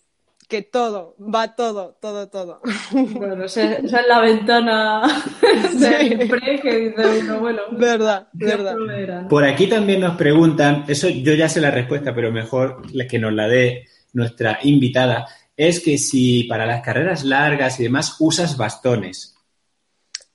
que todo, va todo, todo, todo. Bueno, esa es la ventana siempre que dice uno, bueno. Verdad, verdad. Por aquí también nos preguntan, eso yo ya sé la respuesta, pero mejor que nos la dé nuestra invitada, es que si para las carreras largas y demás usas bastones.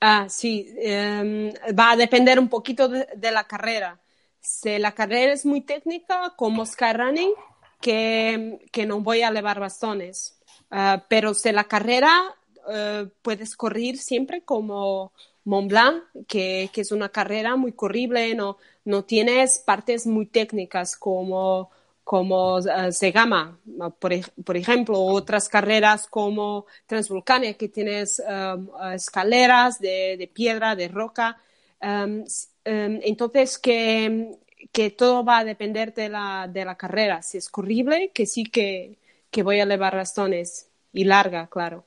Ah, sí, em, va a depender un poquito de, la carrera. Si la carrera es muy técnica, como Skyrunning, que, que no voy a llevar bastones. Ah, pero si la carrera eh, puedes correr siempre como Mont Blanc, que, que, es una carrera muy corrible, no, no tienes partes muy técnicas como como uh, Segama, por, por, ejemplo, otras carreras como Transvolcania, que tienes um, escaleras de, de, piedra, de roca. Um, um, entonces, que, que, todo va a depender de la, de la carrera. Si es corrible, que sí que, que voy a elevar razones. Y larga, claro.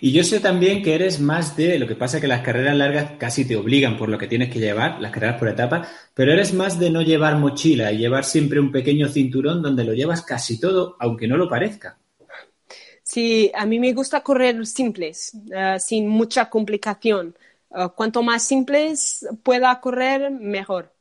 Y yo sé también que eres más de, lo que pasa que las carreras largas casi te obligan por lo que tienes que llevar, las carreras por etapa, pero eres más de no llevar mochila y llevar siempre un pequeño cinturón donde lo llevas casi todo, aunque no lo parezca. Sí, a mí me gusta correr simples, eh, sin mucha complicación. Eh, cuanto más simples pueda correr, mejor.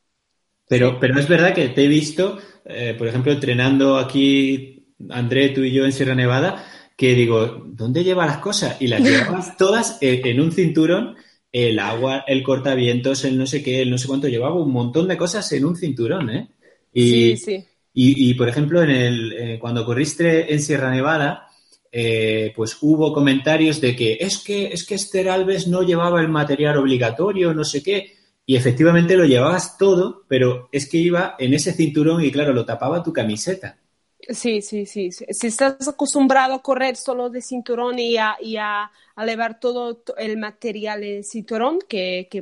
Pero, pero es verdad que te he visto, eh, por ejemplo, entrenando aquí, André, tú y yo en Sierra Nevada, que digo, ¿dónde lleva las cosas? Y las llevabas todas en un cinturón, el agua, el cortavientos, el no sé qué, el no sé cuánto, llevaba un montón de cosas en un cinturón, ¿eh? Y, sí, sí. Y, por ejemplo, en el, eh, cuando corriste en Sierra Nevada, eh, pues hubo comentarios de que es que es que Esther Alves no llevaba el material obligatorio, no sé qué. y efectivamente lo llevabas todo, pero es que iba en ese cinturón y claro, lo tapaba tu camiseta. Sí, sí, sí. Si estás acostumbrado a correr solo de cinturón y a, y a, llevar todo el material en cinturón, que, que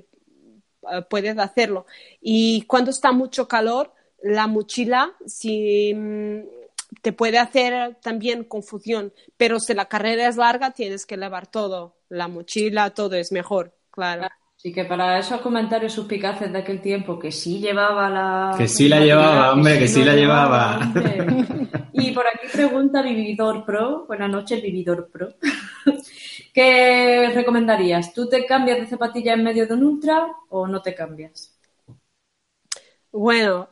eh, puedes hacerlo. Y cuando está mucho calor, la mochila si, mm, te puede hacer también confusión, pero si la carrera es larga, tienes que llevar todo. La mochila, todo es mejor, claro. Sí, que para esos comentarios suspicaces de aquel tiempo, que sí llevaba la... Que sí la llevaba, hombre, que, sí, la llevaba. y por aquí pregunta Vividor Pro, buenas noches Vividor Pro, ¿qué recomendarías? ¿Tú te cambias de zapatilla en medio de un ultra o no te cambias? Bueno,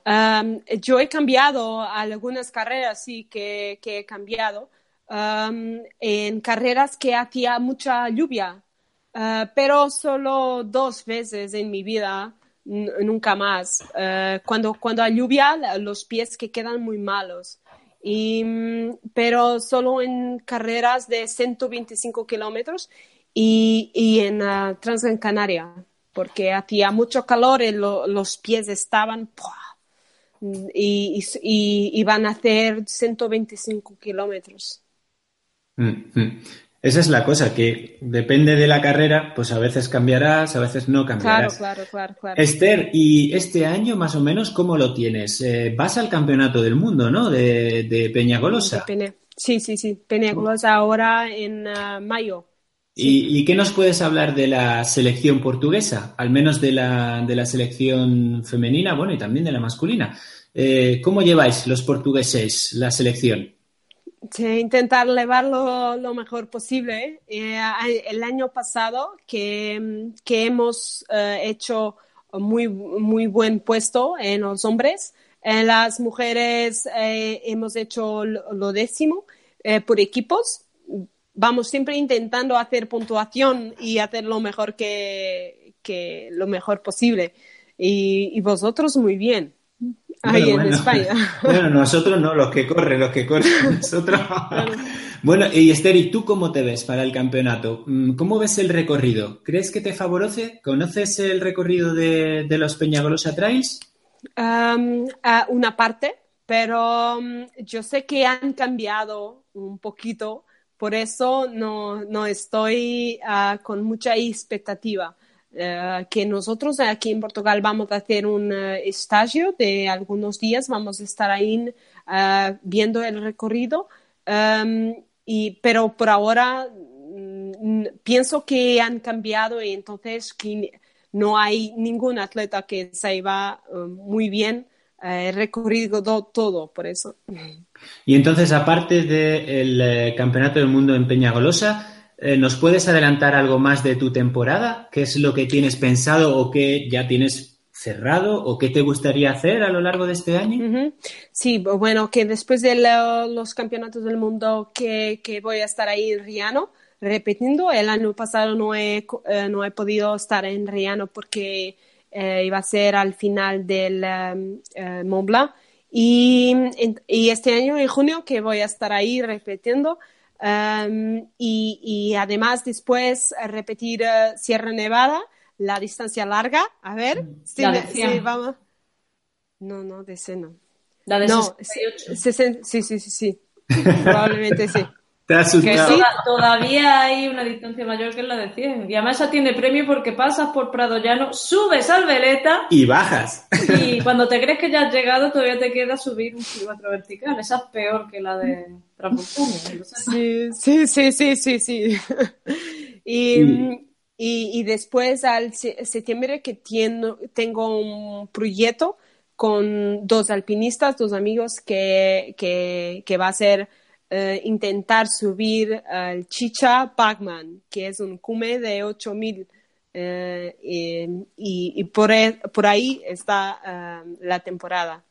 yo he cambiado algunas carreras, sí, que, he cambiado. en carreras que hacía mucha lluvia, Ah, pero solo dos veces en mi vida, nunca más. Ah, cuando, cuando hay lluvia, los pies que quedan muy malos. Y, mm, pero solo en carreras de 125 kilómetros y, y, en uh, Transgran Canaria, porque hacía mucho calor y los pies estaban y, y, iban a hacer 125 kilómetros. Mm, mm. Esa es la cosa, que depende de la carrera, pues a veces cambiarás, a veces no cambiarás. Claro, claro, claro. Esther, ¿y este año más o menos cómo lo tienes? Eh, vas al campeonato del mundo, ¿no? De, de Peñagolosa. Sí, sí, sí, Peñagolosa ahora en ah, mayo. ¿Y, qué nos puedes hablar de la selección portuguesa? Al menos de la, de la selección femenina, bueno, y también de la masculina. Eh, ¿Cómo lleváis los portugueses la selección? Intentar llevarlo lo mejor posible. Eh, el año pasado que, que hemos eh, hecho muy, muy buen puesto en los hombres, en las mujeres eh, hemos hecho lo, décimo por equipos. Vamos siempre intentando hacer puntuación y hacer lo mejor que, que lo mejor posible. Y vosotros muy bien ahí en España. Bueno, nosotros no, los que corren, los que corren, nosotros. Bueno, y Esther, ¿y tú cómo te ves para el campeonato? Mm, ¿Cómo ves el recorrido? ¿Crees que te favorece? ¿Conoces el recorrido de, los Peñagolosa Trails? una parte, pero mm, yo sé que han cambiado un poquito, por eso no, no estoy ah, con mucha expectativa. Eh, que nosotros aquí en Portugal vamos a hacer un uh, de algunos días, vamos a estar ahí uh, viendo el recorrido, um, y, pero por ahora mm, pienso que han cambiado y entonces que no hay ningún atleta que se va muy bien el recorrido todo, por eso. Y entonces, aparte del Campeonato del Mundo en Peñagolosa, eh, ¿Nos puedes adelantar algo más de tu temporada? ¿Qué es lo que tienes pensado o qué ya tienes cerrado o qué te gustaría hacer a lo largo de este año? Sí, bueno, que después de los campeonatos del mundo que, voy a estar ahí en Riano, repitiendo, el año pasado no he, eh, no he podido estar en Riano porque eh, iba a ser al final del Mont Blanc. Y, y, este año, en junio, que voy a estar ahí repitiendo, Em, y, además después eh, repetir eh, Sierra Nevada, la distancia larga. A ver, mm. sí, vamos. No, no, de ese no. La de no, sí, sí, sí, sí. Probablemente sí. Te que todavía hay una distancia mayor que la de 100. Y además esa tiene premio porque pasas por Prado Llano, subes al Veleta. Y bajas. Y cuando te crees que ya has llegado, todavía te queda subir un kilómetro vertical. Esa es peor que la de Sí, sí, sí, sí, sí, sí. Y, y, y, después al septiembre que tengo un proyecto con dos alpinistas, dos amigos que, que, que va a ser eh, intentar subir al Chicha Pacman, que es un cume de 8000 eh, y, y, por, e, por, ahí está eh, la temporada.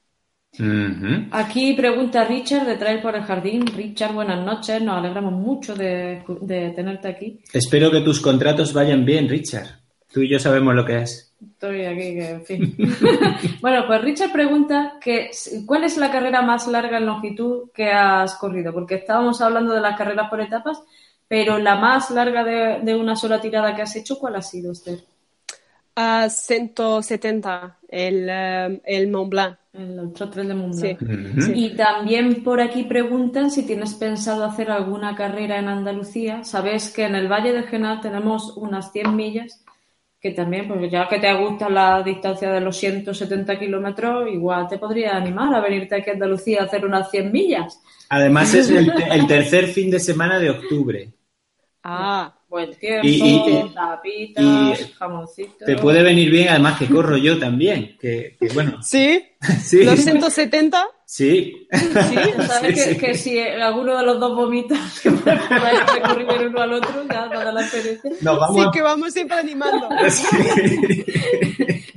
Aquí pregunta Richard de Trail por el Jardín. Richard, buenas noches. Nos alegramos mucho de, de, tenerte aquí. Espero que tus contratos vayan bien, Richard. Tú y yo sabemos lo que es. Estoy aquí, que en fin. bueno, pues Richard pregunta que ¿cuál es la carrera más larga en longitud que has corrido? Porque estábamos hablando de las carreras por etapas, pero la más larga de, una sola tirada que has hecho, ¿cuál ha sido, Esther? A 170 el, eh, el Mont Blanc. El Ultra Trail de Mont Sí. Blanc. Ujú. Y también por aquí preguntan si tienes pensado hacer alguna carrera en Andalucía. Sabes que en el Valle de Genal tenemos unas 100 millas que también, pues ya que te gusta la distancia de los 170 kilómetros, igual te podría animar a venirte aquí a Andalucía a hacer unas 100 millas. Además es el, el tercer fin de semana de octubre. Ah, Buen tiempo, Y- tapitas, y jamoncito. Te puede venir bien, además que corro yo también. Que, que bueno, ¿sí? sí, ¿Los 170? Sí. Sí, sabes Sí, que, sí. que si alguno de los dos vomita, a recorrer el uno al otro, ya nada la perece. Nos Sí, vamos que vamos siempre animando. a... Sí.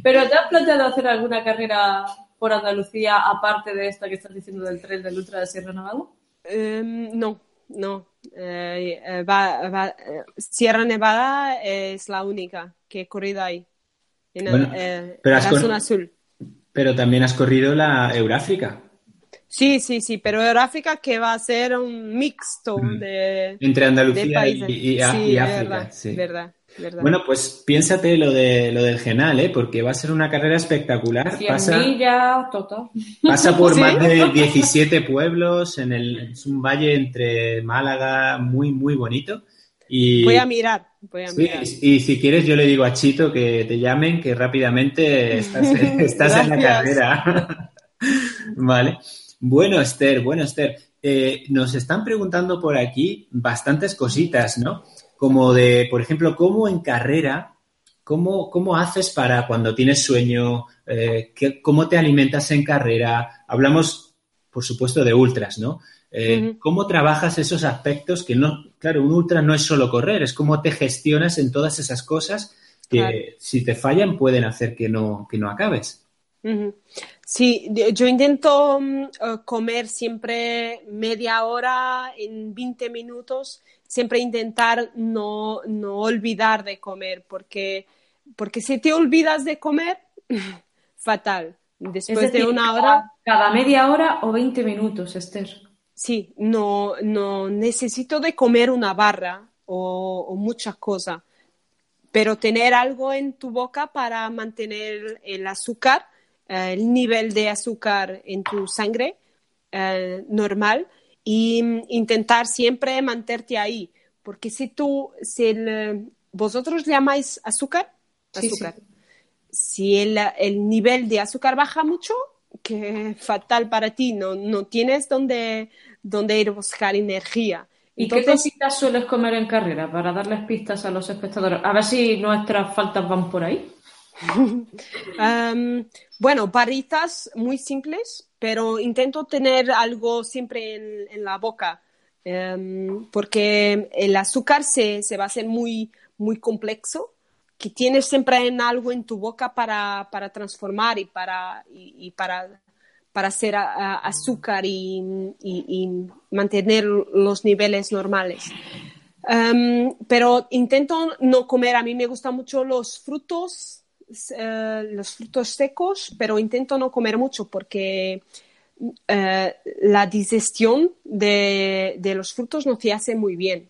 Pero ¿te has planteado hacer alguna carrera por Andalucía aparte de esta que estás diciendo del tren del Ultra de Sierra Nevada? Em, no, no. Eh, eh, va- va- eh, Sierra Nevada es la única que he corrido ahí. En, Bueno, eh, pero la zona azul. Pero también has corrido la Euráfrica. Sí, sí, sí, pero Euráfrica que va a ser un mixto Mm. de, Entre de Andalucía países. y, y- sí, y África. verdad, sí. verdad, verdad. Bueno, pues piénsate lo de lo del Genal, ¿eh? porque va a ser una carrera espectacular. 100 Pasa, millas, total. pasa por ¿Sí? más de 17 pueblos, en el, es un valle entre Málaga muy, muy bonito. Y, Voy a mirar, voy a sí, mirar. y si quieres yo le digo a Chito que te llamen, que rápidamente estás, estás en la carrera. vale. Bueno, Esther, bueno, Esther. eh, nos están preguntando por aquí bastantes cositas, ¿no? Como de, por ejemplo, cómo en carrera, cómo, cómo haces para cuando tienes sueño, Eh, ¿qué- cómo te alimentas en carrera. Hablamos, por supuesto, de ultras, ¿no? Eh. ¿Cómo trabajas esos aspectos que no, claro, un ultra no es solo correr, es cómo te gestionas en todas esas cosas que Claro. si te fallan pueden hacer que no, que no acabes. Sí, yo intento mm, eh, comer siempre media hora en 20 minutos, siempre intentar no, no olvidar de comer, porque, porque si te olvidas de comer, fatal. Después decir, de una cada- hora, Cada media hora o 20 minutos, Esther. sí, no, no necesito de comer una barra o, o muchas cosas, pero tener algo en tu boca para mantener el azúcar, eh, el nivel de azúcar en tu sangre eh, normal y mm, intentar siempre mantenerte ahí, porque si tú, si el, eh, vosotros llamáis azúcar, azúcar. sí. Si el, el nivel de azúcar baja mucho, que fatal para ti, no, no tienes donde, donde ir a buscar energía. ¿Y qué cositas sueles comer en carrera para darles pistas a los espectadores? A ver si nuestras faltas van por ahí. Bueno, barritas muy simples, pero intento tener algo siempre en, la boca, em, porque el azúcar se, se va a hacer muy, muy complejo, que tienes siempre en algo en tu boca para, para transformar y para, y, para, para hacer azúcar y, y- mantener los niveles normales. Pero intento no comer, a mí me gustan mucho los frutos, eh, los frutos secos, pero intento no comer mucho porque eh, la digestión de, de los frutos no se hace muy bien.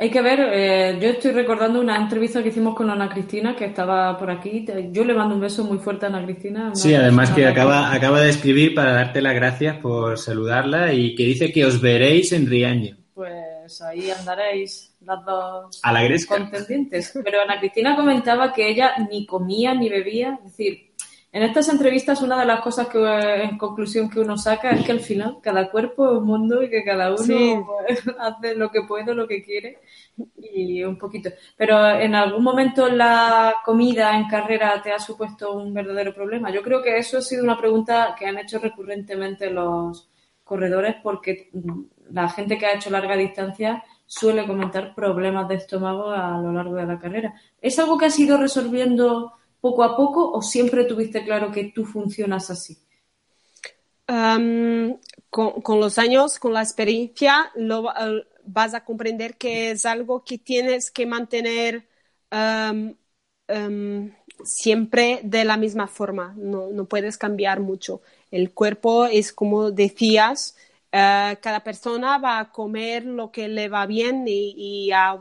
Hay que ver, eh, yo estoy recordando una entrevista que hicimos con Ana Cristina, que estaba por aquí. Yo le mando un beso muy fuerte a Ana Cristina. Sí, además que acaba, acaba de escribir para darte las gracias por saludarla y que dice que os veréis en Riaño. Pues ahí andaréis las dos A la gresca. contendientes. Pero Ana Cristina comentaba que ella ni comía ni bebía. Es decir, en estas entrevistas una de las cosas que en conclusión que uno saca es que al final cada cuerpo es un mundo y que cada uno Sí. pues, hace lo que puede, lo que quiere y un poquito. Pero en algún momento la comida en carrera te ha supuesto un verdadero problema. Yo creo que eso ha sido una pregunta que han hecho recurrentemente los corredores porque la gente que ha hecho larga distancia suele comentar problemas de estómago a lo largo de la carrera. ¿Es algo que has ido resolviendo poco a poco o siempre tuviste claro que tú funcionas así? Con, los años, con la experiencia, lo, uh, vas a comprender que es algo que tienes que mantener siempre de la misma forma, no puedes cambiar mucho. El cuerpo es como decías, uh, cada persona va a comer lo que le va bien y, a,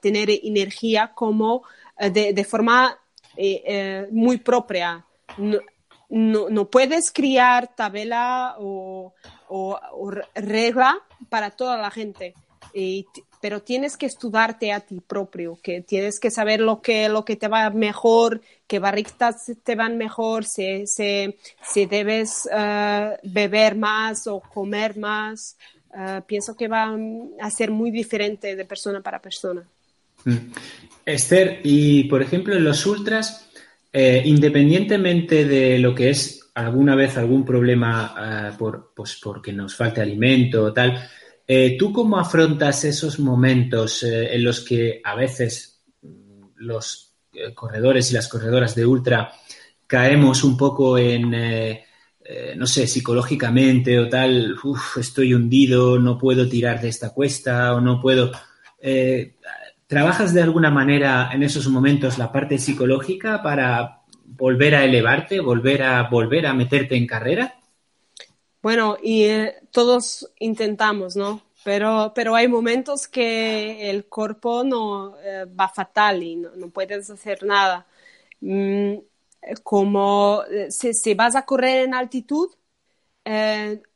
tener energía como de, de forma muy propia. No, no, no, puedes criar tabela o, o regla para toda la gente. Pero tienes que estudiarte a ti propio, que tienes que saber lo que, lo que te va mejor, qué barritas te van mejor, si, si, debes uh, beber más o comer más. Uh, pienso que va a ser muy diferente de persona para persona. Mm. Esther, y por ejemplo en los ultras, eh, independientemente de lo que es alguna vez algún problema uh, por, pues porque nos falte alimento o tal, eh, ¿Tú cómo afrontas esos momentos eh, en los que a veces los eh, corredores y las corredoras de ultra caemos un poco en, no sé, psicológicamente o tal, estoy hundido, no puedo tirar de esta cuesta o no puedo... ¿Trabajas de alguna manera en esos momentos la parte psicológica para volver a elevarte, volver a, volver a meterte en carrera? Bueno, y eh, todos intentamos, ¿no? Pero, pero hay momentos que el cuerpo no eh, va fatal y no, puedes hacer nada. Mm, como eh, si, vas a correr en altitud,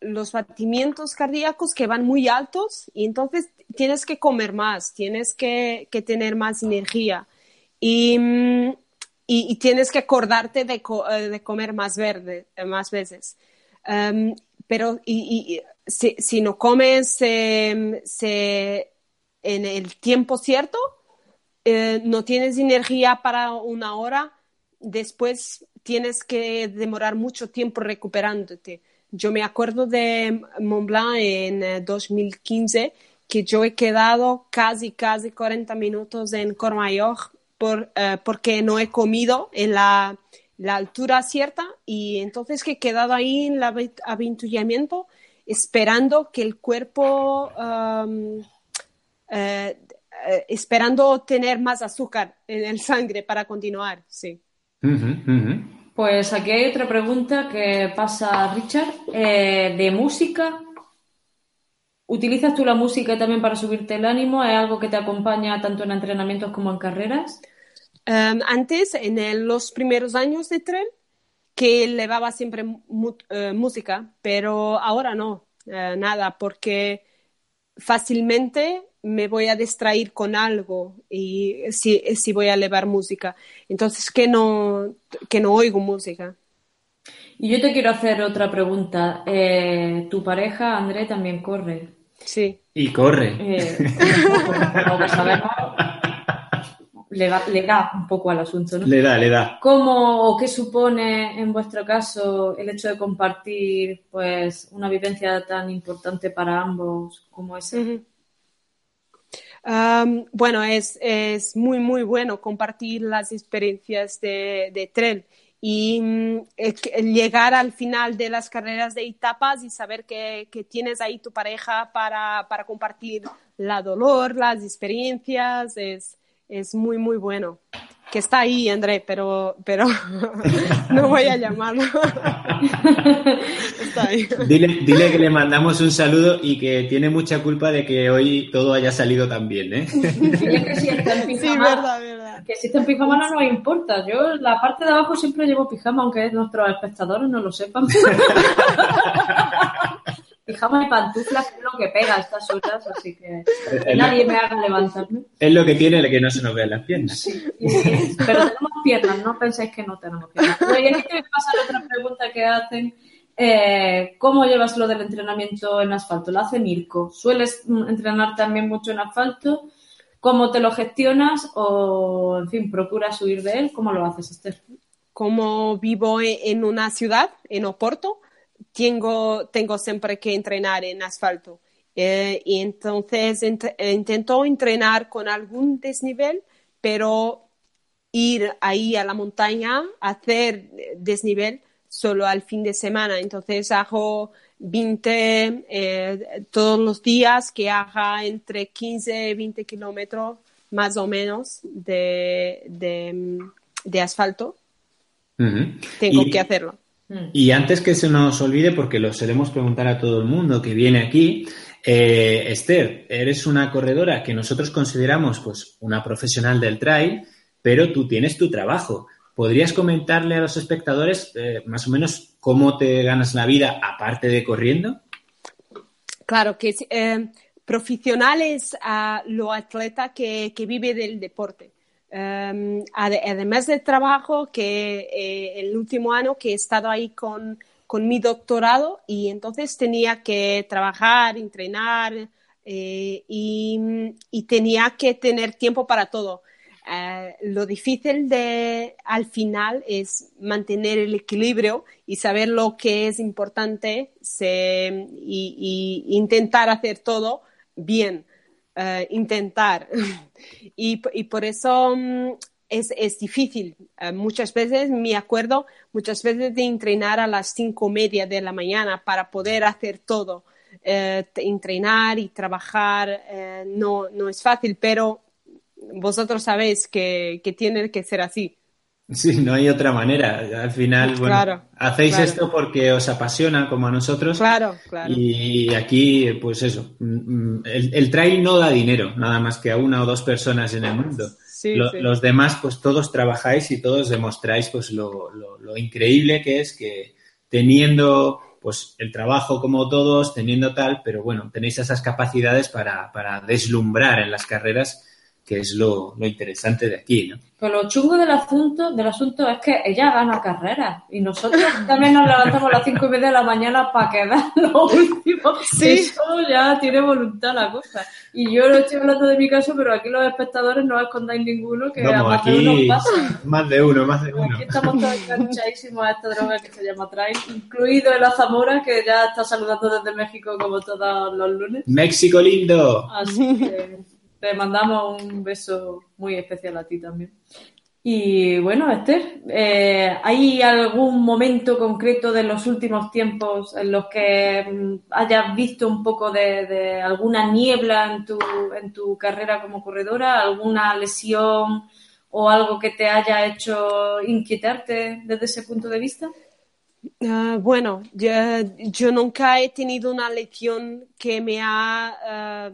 los batimientos cardíacos que van muy altos y entonces tienes que comer más, tienes que, que tener más energía y, mm, y, tienes que acordarte de, de comer más verde, más veces. Em, pero y, si, si, no comes em, en el tiempo cierto, eh, no tienes energía para una hora, después tienes que demorar mucho tiempo recuperándote. Yo me acuerdo de Mont Blanc en 2015 eh, que yo he quedado casi, casi 40 minutos en Courmayeur por, eh, porque no he comido en la, la altura cierta y entonces que he quedado ahí en el avituallamiento esperando que el cuerpo, um, eh, eh, esperando tener más azúcar en el sangre para continuar, sí. Pues aquí hay otra pregunta que pasa Richard, eh, de música. ¿Utilizas tú la música también para subirte el ánimo? ¿Es algo que te acompaña tanto en entrenamientos como en carreras? Um, antes, en los primeros años de tren, que llevaba siempre uh, música, pero ahora no, uh, nada, porque fácilmente me voy a distraer con algo y si, si voy a elevar música. Entonces, que no, que no oigo música. Y yo te quiero hacer otra pregunta. Eh, ¿Tu pareja, André, también corre? Sí. Y corre. Eh, le, da un poco al asunto, ¿no? Le da, le da. ¿Cómo o qué supone en vuestro caso el hecho de compartir pues una vivencia tan importante para ambos como esa? bueno, es, es, muy, muy bueno compartir las experiencias de, de tren y mm, llegar al final de las carreras de etapas y saber que, que tienes ahí tu pareja para, para, compartir la dolor, las experiencias, es, es muy, muy bueno. Que está ahí, André, pero, pero no voy a llamarlo. está ahí. Dile, dile, que le mandamos un saludo y que tiene mucha culpa de que hoy todo haya salido tan bien, ¿eh? que si está en pijama, sí, verdad, verdad. Que si está en pijama no nos importa. Yo la parte de abajo siempre llevo pijama, aunque nuestros espectadores no lo sepan. Pijama y pantuflas es lo que pega a estas horas, así que, nadie me haga levantarme. Es lo que tiene el que no se nos vean las piernas. Sí, pero tenemos piernas, no penséis que no tenemos piernas. y aquí te pasa la otra pregunta que hacen. Eh, ¿Cómo llevas lo del entrenamiento en asfalto? ¿Lo hace Mirko? ¿Sueles entrenar también mucho en asfalto? ¿Cómo te lo gestionas? ¿O, en fin, procuras huir de él? ¿Cómo lo haces, Esther? Como vivo en una ciudad, en Oporto, tengo, tengo siempre que entrenar en asfalto. Eh, y entonces intento entrenar con algún desnivel, pero ir ahí a la montaña, hacer desnivel solo al fin de semana. Entonces hago 20 eh, todos los días que haga entre 15 y 20 kilómetros más o menos de, de, asfalto. Tengo que hacerlo. Mm. Y antes que se nos olvide, porque lo solemos preguntar a todo el mundo que viene aquí, eh, Esther, eres una corredora que nosotros consideramos pues una profesional del trail, pero tú tienes tu trabajo. ¿Podrías comentarle a los espectadores eh, más o menos cómo te ganas la vida aparte de corriendo? Claro que eh, profesional es a lo atleta que, vive del deporte. Em, además del trabajo, que eh, el último año que he estado ahí con, mi doctorado y entonces tenía que trabajar, entrenar y, y, tenía que tener tiempo para todo. Eh, lo difícil de al final es mantener el equilibrio y saber lo que es importante y, intentar hacer todo bien, eh, intentar. y, por eso mm, es, difícil. Eh, muchas veces me acuerdo, muchas veces de entrenar a las cinco media de la mañana para poder hacer todo. entrenar y trabajar no, no es fácil, pero vosotros sabéis que, que tiene que ser así. Sí, no hay otra manera. Al final, bueno, hacéis esto porque os apasiona como a nosotros. Claro, claro. Y aquí, pues eso, mm, mm, el, trail no da dinero, nada más que a una o dos personas en el mundo. Los demás, pues todos trabajáis y todos demostráis pues lo, lo, increíble que es que teniendo pues el trabajo como todos, teniendo tal, pero bueno, tenéis esas capacidades para, para deslumbrar en las carreras que es lo, interesante de aquí, ¿no? Pero lo chungo del asunto, del asunto es que ella gana carreras y nosotros también nos levantamos a las cinco y media de la mañana para quedar lo último. Sí. Eso ya tiene voluntad la cosa. Y yo lo estoy hablando de mi caso, pero aquí los espectadores no escondáis ninguno que a más de uno pasa. Más de uno, más de uno. Aquí estamos todos enganchadísimos a esta droga que se llama Trail, incluido el Zamora, que ya está saludando desde México como todos los lunes. México lindo. Así que te mandamos un beso muy especial a ti también. Y bueno, Esther, eh, ¿hay algún momento concreto de los últimos tiempos en los que mm, hayas visto un poco de, alguna niebla en tu, en tu carrera como corredora? ¿Alguna lesión o algo que te haya hecho inquietarte desde ese punto de vista? Ah, bueno, yo, nunca he tenido una lesión que me ha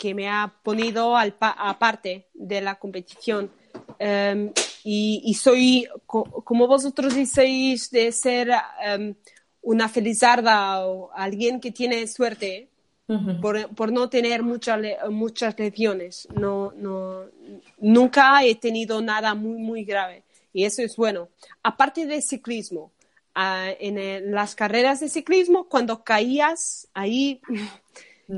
que me ha ponido al aparte de la competición. Em, y, soy, como vosotros diceis, de ser um, una felizarda o alguien que tiene suerte por, por, no tener muchas muchas lesiones. No, no, nunca he tenido nada muy, muy grave. Y eso es bueno. Aparte del ciclismo, ah, en las carreras de ciclismo, cuando caías ahí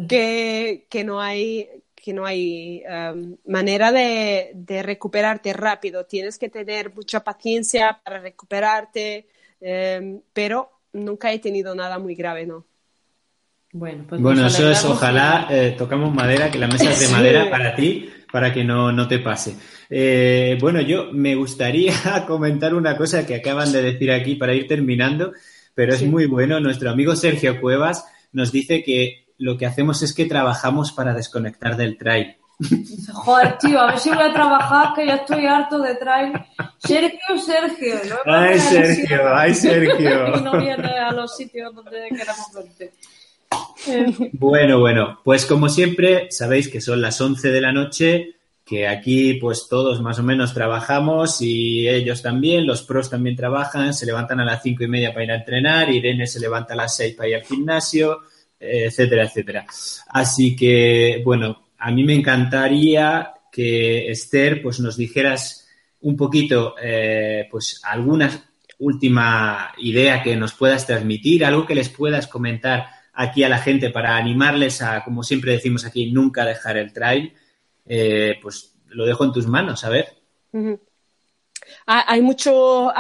que, que no hay, que no hay um, manera de, de, recuperarte rápido. Tienes que tener mucha paciencia para recuperarte, um, pero nunca he tenido nada muy grave, ¿no? Bueno, pues bueno eso es, ojalá eh, tocamos madera, que la mesa es de madera para ti, para que no, no te pase. Eh, bueno, yo me gustaría comentar una cosa que acaban de decir aquí para ir terminando, pero es muy bueno. Nuestro amigo Sergio Cuevas nos dice que lo que hacemos es que trabajamos para desconectar del trail. Joder, tío, a ver si voy a trabajar, que ya estoy harto de trail. Sergio, Sergio. ¿no? Ay, Sergio, ay, Sergio. y no viene a los sitios donde queramos verte. Bueno, bueno, pues como siempre, sabéis que son las 11 de la noche, que aquí pues todos más o menos trabajamos y ellos también, los pros también trabajan, se levantan a las cinco y media para ir a entrenar, Irene se levanta a las 6 para ir al gimnasio, etcétera, etcétera. Así que, bueno, a mí me encantaría que Esther, pues nos dijeras un poquito, eh, pues alguna última idea que nos puedas transmitir, algo que les puedas comentar aquí a la gente para animarles a, como siempre decimos aquí, nunca dejar el trail, eh, pues lo dejo en tus manos, a ver. Hay mucho,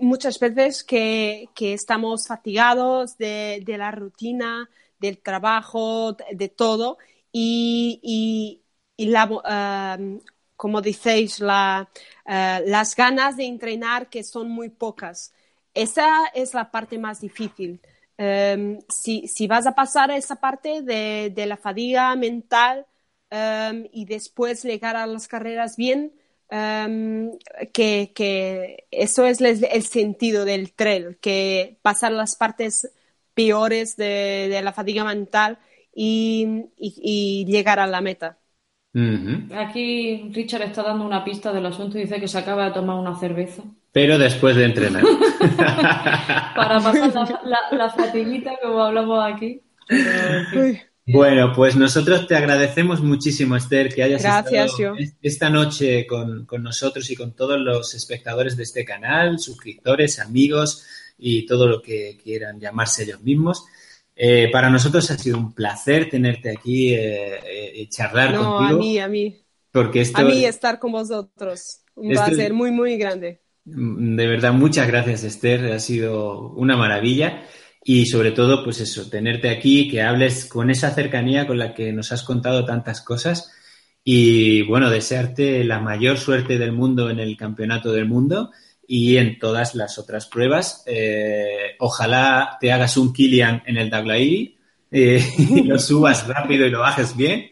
muchas veces que, estamos fatigados de, de la rutina, del trabajo, de todo. Y, la, um, como decéis, la, uh, las ganas de entrenar que son muy pocas. Esa es la parte más difícil. Um, si, si, vas a pasar esa parte de, de la fatiga mental um, y después llegar a las carreras bien, que, que, eso es el, sentido del trail, que pasar las partes peores de, la fatiga mental y, llegar a la meta. Aquí Richard está dando una pista del asunto y dice que se acaba de tomar una cerveza Pero después de entrenar. para pasar la, la, la fatiguita como hablamos aquí. Pero, Bueno, pues nosotros te agradecemos muchísimo, Esther, que hayas Gracias, estado yo. es- esta noche con, con nosotros y con todos los espectadores de este canal, suscriptores, amigos y todo lo que quieran llamarse ellos mismos. Eh, para nosotros ha sido un placer tenerte aquí eh, eh, y charlar no, a contigo, mí, a mí. porque esto, A mí estar con vosotros. Un Esto- placer muy, muy grande. de verdad, muchas gracias, Esther, ha sido una maravilla. Y sobre todo, pues eso, tenerte aquí, que hables con esa cercanía con la que nos has contado tantas cosas. Y bueno, desearte la mayor suerte del mundo en el Campeonato del Mundo y en todas las otras pruebas. Eh, ojalá te hagas un Kilian en el Daglairi eh, y lo subas rápido y lo bajes bien.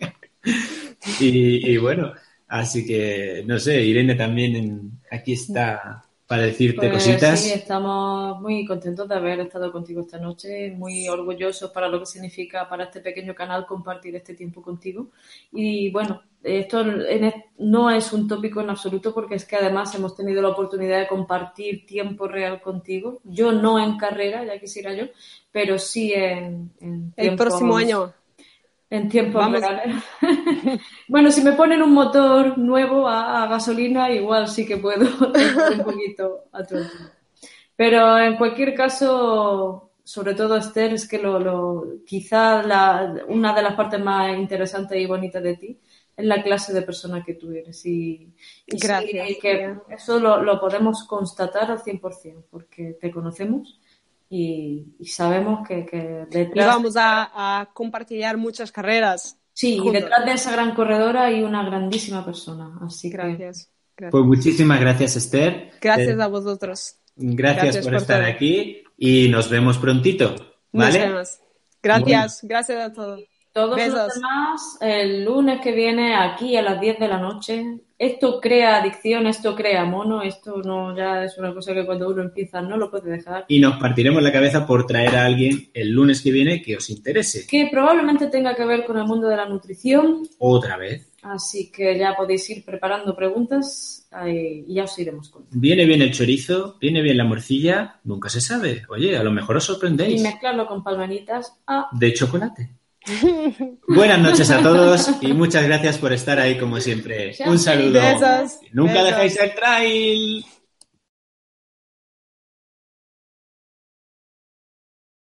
Y, y bueno, así que no sé, Irene también en- aquí está para decirte Pues cositas. sí, estamos muy contentos de haber estado contigo esta noche, muy orgullosos para lo que significa para este pequeño canal compartir este tiempo contigo. Y bueno, esto en no es un tópico en absoluto porque es que además hemos tenido la oportunidad de compartir tiempo real contigo. Yo no en carrera, ya quisiera yo, pero sí en, en El próximo año. en tiempos Vamos. reales. bueno, si me ponen un motor nuevo a, a gasolina, igual sí que puedo un poquito a tu altura. Pero en cualquier caso, sobre todo Esther, es que lo, lo, quizá la, una de las partes más interesantes y bonitas de ti es la clase de persona que tú eres. Y, y sí, Gracias, que eso lo, lo podemos constatar al 100%, porque te conocemos y, y sabemos que, que Y detrás vamos a, a compartir muchas carreras. Sí, y detrás de esa gran corredora hay una grandísima persona. Así que Gracias. Gracias, Pues muchísimas gracias, Esther. Gracias Eh, a vosotros. gracias, gracias por, por estar todo. aquí y nos vemos prontito. Nos ¿Vale? vemos. Gracias, gracias a todos. Todos Besos. los demás, el lunes que viene aquí a las 10 de la noche, esto crea adicción, esto crea mono, esto no ya es una cosa que cuando uno empieza no lo puede dejar. Y nos partiremos la cabeza por traer a alguien el lunes que viene que os interese. Que probablemente tenga que ver con el mundo de la nutrición, Otra vez. así que ya podéis ir preparando preguntas y ya os iremos contando. Viene bien el chorizo, viene bien la morcilla, nunca se sabe. Oye, a lo mejor os Y sorprendéis. mezclarlo con palmanitas. Ah, De chocolate. Buenas noches a todos y muchas gracias por estar ahí como siempre. Un saludo. Besos. Nunca Besos. dejéis el trail.